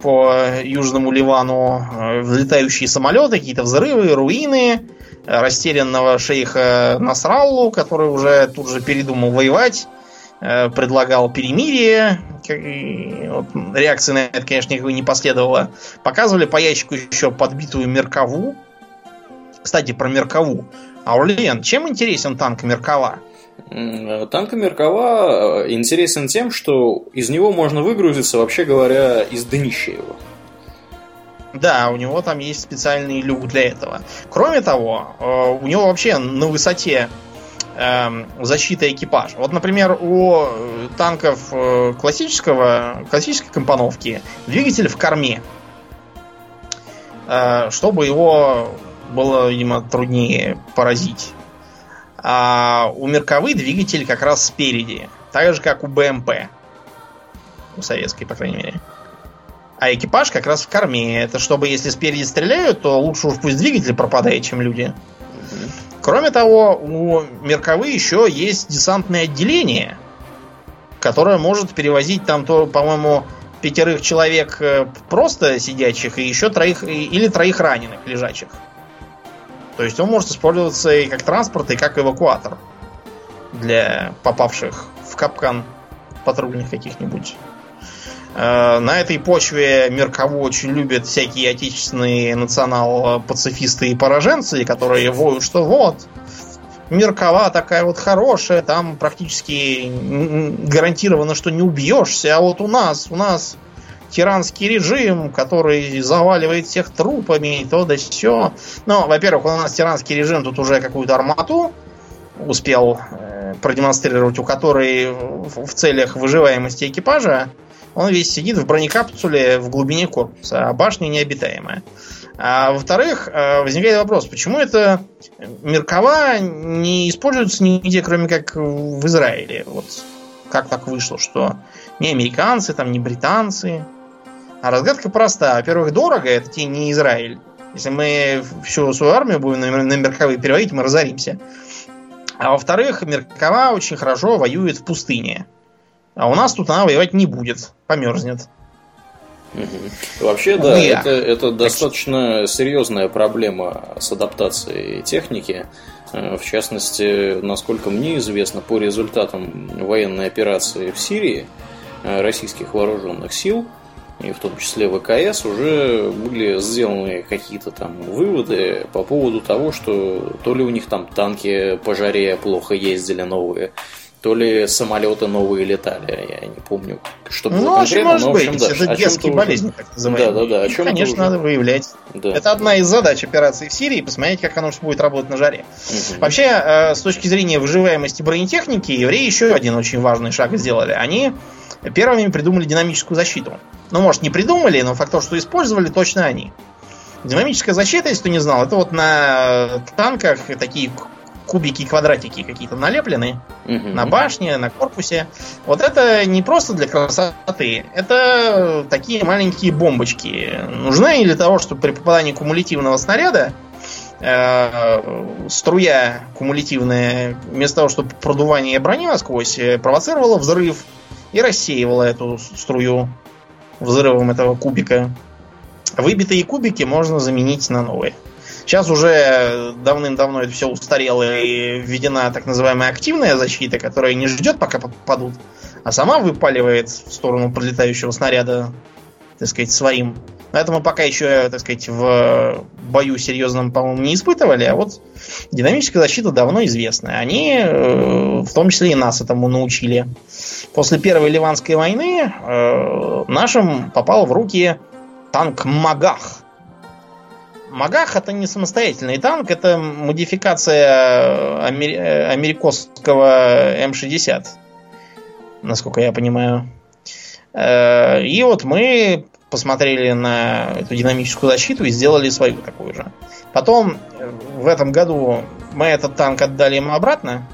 по Южному Ливану, э, взлетающие самолеты, какие-то взрывы, руины, растерянного шейха Насраллу, который уже тут же передумал воевать, э, предлагал перемирие. Вот, реакции на это, конечно, никакой не последовало. Показывали по ящику еще подбитую Меркову. Кстати, про Меркову. Аурлиен, чем интересен танк Меркава? Танк Меркава э, интересен тем, что из него можно выгрузиться, вообще говоря, из днища его. Да, у него там есть специальный люк для этого. Кроме того, э, у него вообще на высоте эм, защита экипажа. Вот, например, у танков э, классического, классической компоновки двигатель в корме. Чтобы его было, видимо, труднее поразить. А у Мерковы двигатель как раз спереди. Так же, как у БМП. У советской, по крайней мере. А экипаж как раз в корме. Это чтобы, если спереди стреляют, то лучше уж пусть двигатель пропадает, чем люди. Кроме того, у Мерковы еще есть десантное отделение, которое может перевозить там, то, по-моему, пятерых человек э, просто сидячих и еще троих или троих раненых лежачих. То есть он может использоваться и как транспорт, и как эвакуатор для попавших в капкан патрульных каких-нибудь. Э, на этой почве Меркову очень любят всякие отечественные национал-пацифисты и пораженцы, которые воют, что вот, Меркова такая вот хорошая, там практически гарантированно, что не убьешься, а вот у нас, у нас тиранский режим, который заваливает всех трупами, то да все. Ну, во-первых, у нас тиранский режим тут уже какую-то армату успел э, продемонстрировать, у которой в целях выживаемости экипажа он весь сидит в бронекапсуле в глубине корпуса, а башня необитаемая. А во-вторых, э, возникает вопрос, почему это Меркова не используется нигде, кроме как в Израиле? Вот как так вышло, что не американцы, там, не британцы. А разгадка проста. Во-первых, дорого, это тебе не Израиль. Если мы всю свою армию будем на Мерковые переводить, мы разоримся. А во-вторых, Меркова очень хорошо воюет в пустыне. А у нас тут она воевать не будет, померзнет. Угу. Вообще, да, ну, это, это достаточно серьезная проблема с адаптацией техники. Э, в частности, насколько мне известно, по результатам военной операции в Сирии э, российских вооруженных сил, и в том числе ВКС, уже были сделаны какие-то там выводы по поводу того, что то ли у них там танки по жаре плохо ездили новые, то ли самолеты новые летали, я не помню, что было ну, конкретно, может но, в общем, быть, да, это детские болезни, так называемые. Да, да, да. О чем конечно, надо выявлять. Да. Это одна из задач операции в Сирии, посмотреть, как оно будет работать на жаре. Угу. Вообще, э, с точки зрения выживаемости бронетехники, евреи еще один очень важный шаг сделали. Они первыми придумали динамическую защиту. Ну, может, не придумали, но факт то, что использовали, точно они. Динамическая защита, если кто не знал, это вот на танках такие кубики квадратики какие-то налеплены угу. на башне, на корпусе. Вот это не просто для красоты, это такие маленькие бомбочки. Нужны для того, чтобы при попадании кумулятивного снаряда э, струя кумулятивная, вместо того, чтобы продувание брони насквозь, э, провоцировала взрыв и рассеивала эту струю взрывом этого кубика. Выбитые кубики можно заменить на новые. Сейчас уже давным-давно это все устарело и введена так называемая активная защита, которая не ждет, пока попадут, а сама выпаливает в сторону подлетающего снаряда, так сказать, своим. Поэтому пока еще, так сказать, в бою серьезном, по-моему, не испытывали, а вот динамическая защита давно известная. Они, э, в том числе и нас этому научили. После Первой Ливанской войны э, нашим попал в руки танк Магах. Магах это не самостоятельный танк, это модификация амер... америкосского М60, насколько я понимаю. Э, и вот мы посмотрели на эту динамическую защиту и сделали свою такую же. Потом в этом году мы этот танк отдали ему обратно.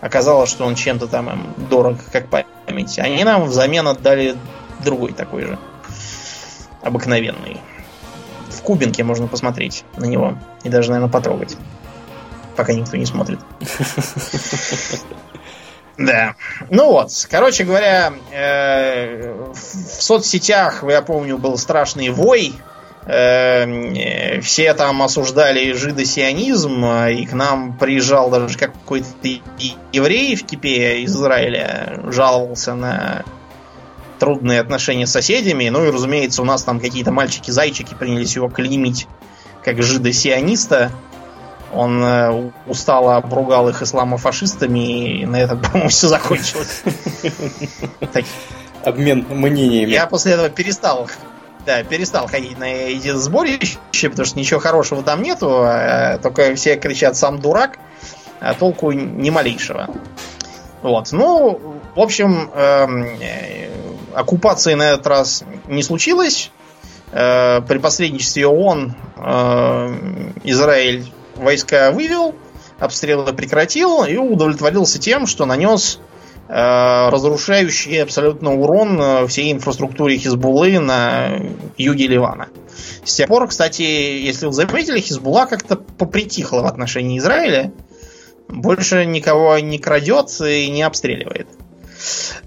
Оказалось, что он чем-то там им дорог, как память. Они нам взамен отдали другой такой же. Обыкновенный в Кубинке можно посмотреть на него. И даже, наверное, потрогать. Пока никто не смотрит. <laughs> Да. Ну вот, короче говоря, э, в соцсетях, я помню, был страшный вой. Э, все там осуждали жидосионизм, и к нам приезжал даже какой-то еврей в Кипе из Израиля, жаловался на трудные отношения с соседями. Ну и, разумеется, у нас там какие-то мальчики-зайчики принялись его клеймить как жида-сиониста. Он э, устало обругал их исламофашистами, и на этом, <laughs> по-моему, все закончилось. <laughs> Обмен мнениями. Я после этого перестал да, перестал ходить на эти сборища, потому что ничего хорошего там нету, а только все кричат «сам дурак», а толку ни малейшего. Вот. Ну, в общем, эм, оккупации на этот раз не случилось. Э, при посредничестве ООН э, Израиль войска вывел. обстрелы прекратил и удовлетворился тем, что нанес э, разрушающий абсолютно урон э, всей инфраструктуре Хизбуллы на юге Ливана. С тех пор, кстати, если вы заметили, Хизбулла как-то попритихла в отношении Израиля. Больше никого не крадет и не обстреливает.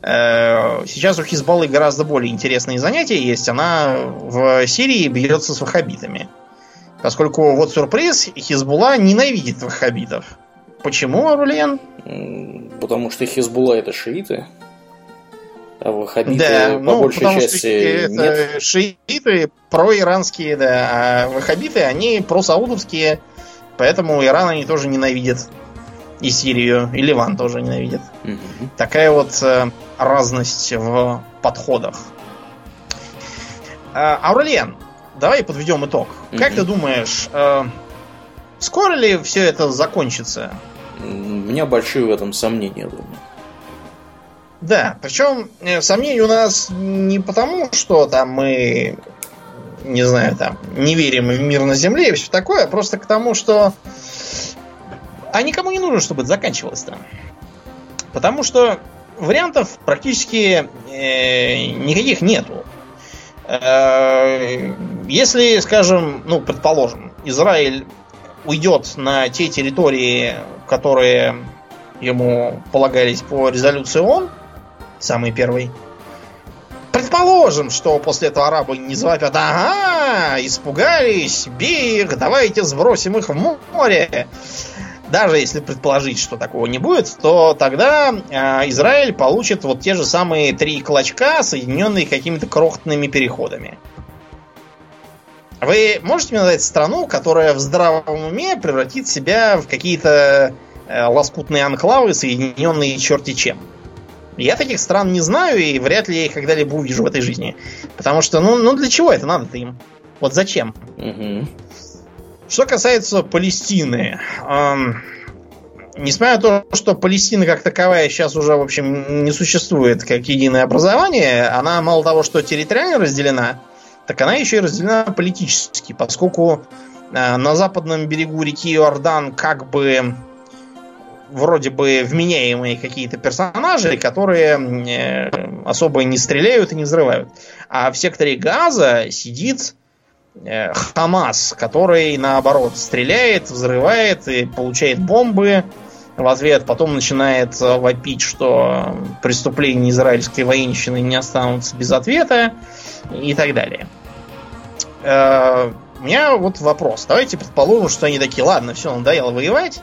Э, сейчас у Хизбаллы гораздо более интересные занятия есть. Она в Сирии бьется с ваххабитами. Поскольку, вот сюрприз, Хизбулла ненавидит ваххабитов. Почему, Арулен? Потому что Хизбулла это шииты. А ваххабиты да, по ну, большей потому части что это нет. шииты проиранские, да, а ваххабиты, они просаудовские, поэтому Иран они тоже ненавидят. И Сирию, и Ливан тоже ненавидят. Мгм. Такая вот э, разность в подходах. Э, Аурелиан, давай подведем итог. Как Мгм. ты думаешь, э, скоро ли все это закончится? У меня большие в этом сомнения, думаю. Да, причем э, сомнений у нас не потому, что там мы, не знаю, там, не верим в мир на Земле и все такое, а просто к тому, что а никому не нужно, чтобы это заканчивалось-то. Потому что вариантов практически э, никаких нету. Э, если, скажем, ну, предположим, Израиль уйдет на те территории, которые ему полагались по резолюции ООН, самый первый. Предположим, что после этого арабы не завопят, ага, испугались, бей их, давайте сбросим их в море. Даже если предположить, что такого не будет, то тогда э, Израиль получит вот те же самые три клочка, соединенные какими-то крохотными переходами. Вы можете мне назвать страну, которая в здравом уме превратит себя в какие-то э, лоскутные анклавы, соединенные черти чем? Я таких стран не знаю, и вряд ли я их когда-либо увижу в этой жизни. Потому что, ну, ну для чего это надо-то им? Вот зачем? Мгм. Что касается Палестины, эм, несмотря на то, что Палестина как таковая сейчас уже, в общем, не существует как единое образование, она мало того, что территориально разделена, так она еще и разделена политически, поскольку э, на западном берегу реки Иордан как бы вроде бы вменяемые какие-то персонажи, которые э, особо не стреляют и не взрывают. А в секторе Газа сидит э, Хамас, который наоборот стреляет, взрывает и получает бомбы в ответ, потом начинает вопить, что преступления израильской военщины не останутся без ответа и так далее. Э, У меня вот вопрос. Давайте предположим, что они такие, ладно, все, надоело воевать.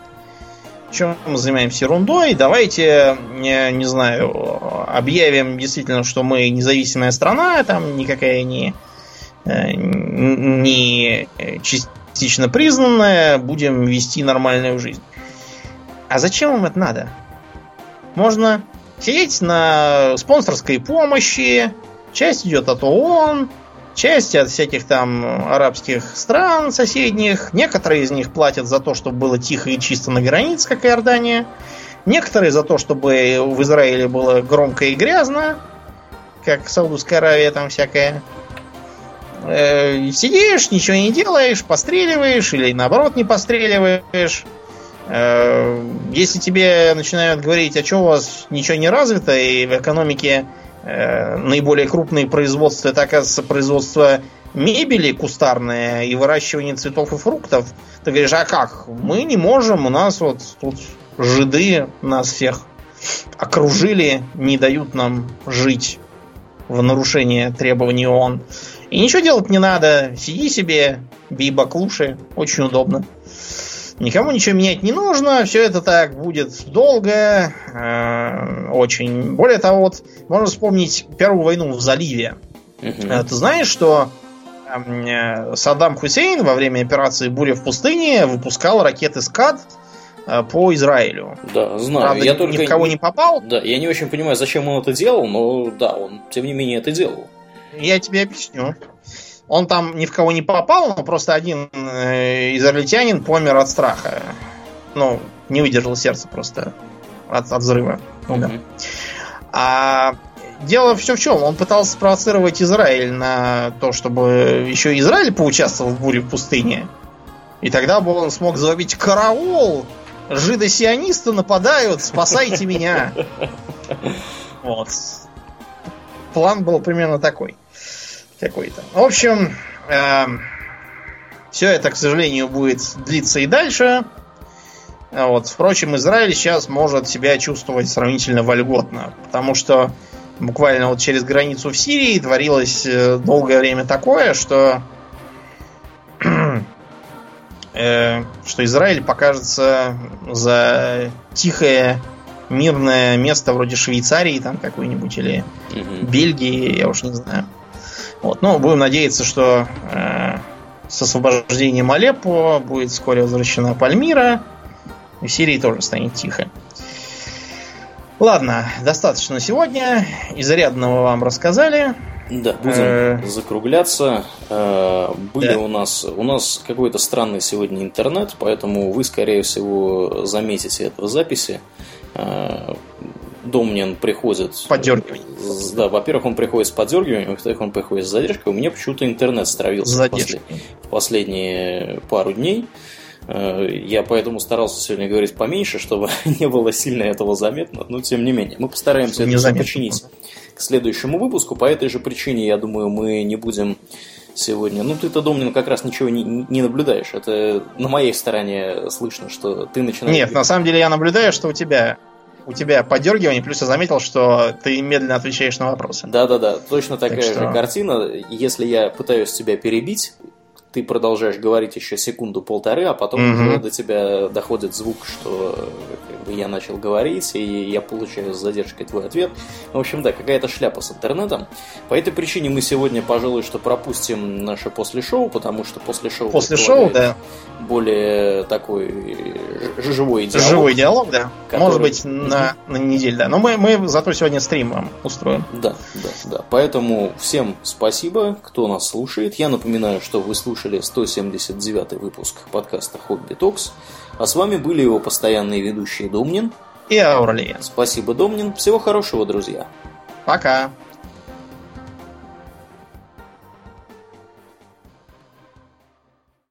Чем мы занимаемся ерундой? Давайте, не, не знаю, объявим действительно, что мы независимая страна, там никакая не, э, не частично признанная, будем вести нормальную жизнь. А зачем им это надо? Можно сидеть на спонсорской помощи, часть идет от ООН, часть от всяких там арабских стран соседних. Некоторые из них платят за то, чтобы было тихо и чисто на границе, как Иордания. Некоторые за то, чтобы в Израиле было громко и грязно, как Саудовская Аравия там всякая. Э, сидишь, ничего не делаешь, постреливаешь или наоборот не постреливаешь. Э, если тебе начинают говорить, а что у вас ничего не развито, и в экономике наиболее крупные производства, это, оказывается, производство мебели кустарное и выращивание цветов и фруктов, ты говоришь, а как? Мы не можем, у нас вот тут жиды нас всех окружили, не дают нам жить в нарушение требований ООН. И ничего делать не надо, сиди себе, бей баклуши, очень удобно. Никому ничего менять не нужно, все это так будет долго, э, очень. Более того, вот можно вспомнить Первую войну в заливе. Э, Ты знаешь, что э, Саддам Хусейн во время операции «Буря в пустыне» выпускал ракеты «Скад» э, по Израилю. Да, знаю. Правда, я ни только в кого не попал. Да, я не очень понимаю, зачем он это делал, но да, он, тем не менее, это делал. Я тебе объясню. Он там ни в кого не попал, но просто один э, израильтянин помер от страха. Ну, не выдержал сердце просто от, от взрыва. Умер. Мгм. А дело все в чем? Он пытался спровоцировать Израиль на то, чтобы еще Израиль поучаствовал в буре в пустыне. И тогда бы он смог завопить караул. жидосионисты нападают, спасайте меня. <laughs> Вот. План был примерно такой. Какой-то. В общем, э, все это, к сожалению, будет длиться и дальше. Вот. Впрочем, Израиль сейчас может себя чувствовать сравнительно вольготно, потому что буквально вот через границу в Сирии творилось э, долгое время такое, что <clears throat> э, что Израиль покажется за тихое мирное место вроде Швейцарии там какой-нибудь или угу. Бельгии, я уж не знаю. Вот, ну, будем надеяться, что э, с освобождением Алеппо будет вскоре возвращена Пальмира, и в Сирии тоже станет тихо. Ладно, достаточно сегодня. Изрядного вам рассказали. Да, будем э, закругляться. Э, были да. у нас у нас какой-то странный сегодня интернет, поэтому вы, скорее всего, заметите это в записи. Домнин приходит... Подергивание. Да, во-первых, он приходит с подергиванием, во-вторых, он приходит с задержкой. У меня почему-то интернет стравился в, послед... в последние пару дней. Э, я поэтому старался сегодня говорить поменьше, чтобы <laughs> не было сильно этого заметно, но тем не менее. Мы постараемся не это починить к следующему выпуску. По этой же причине, я думаю, мы не будем сегодня. Ну, ты-то, Домнин, как раз ничего не, не наблюдаешь. Это на моей стороне слышно, что ты начинаешь... Нет, на самом деле я наблюдаю, что у тебя у тебя подергивание, плюс я заметил, что ты медленно отвечаешь на вопросы. Да-да-да, точно такая так что... же картина. Если я пытаюсь тебя перебить, ты продолжаешь говорить еще секунду-полторы, а потом уже до тебя доходит звук, что бы, я начал говорить, и я получаю с задержкой твой ответ. В общем, да, какая-то шляпа с интернетом. По этой причине мы сегодня, пожалуй, что пропустим наше после шоу, потому что после шоу... После шоу, да. Более такой живой диалог. Живой диалог, да. Который... Может быть, на, на неделю, да. Но мы, мы зато сегодня стрим вам устроим. Да, да, да. Поэтому всем спасибо, кто нас слушает. Я напоминаю, что вы слушали 179 выпуск подкаста Хобби Токс. А с вами были его постоянные ведущие Домнин и Аурлиен. Спасибо, Домнин. Всего хорошего, друзья. Пока.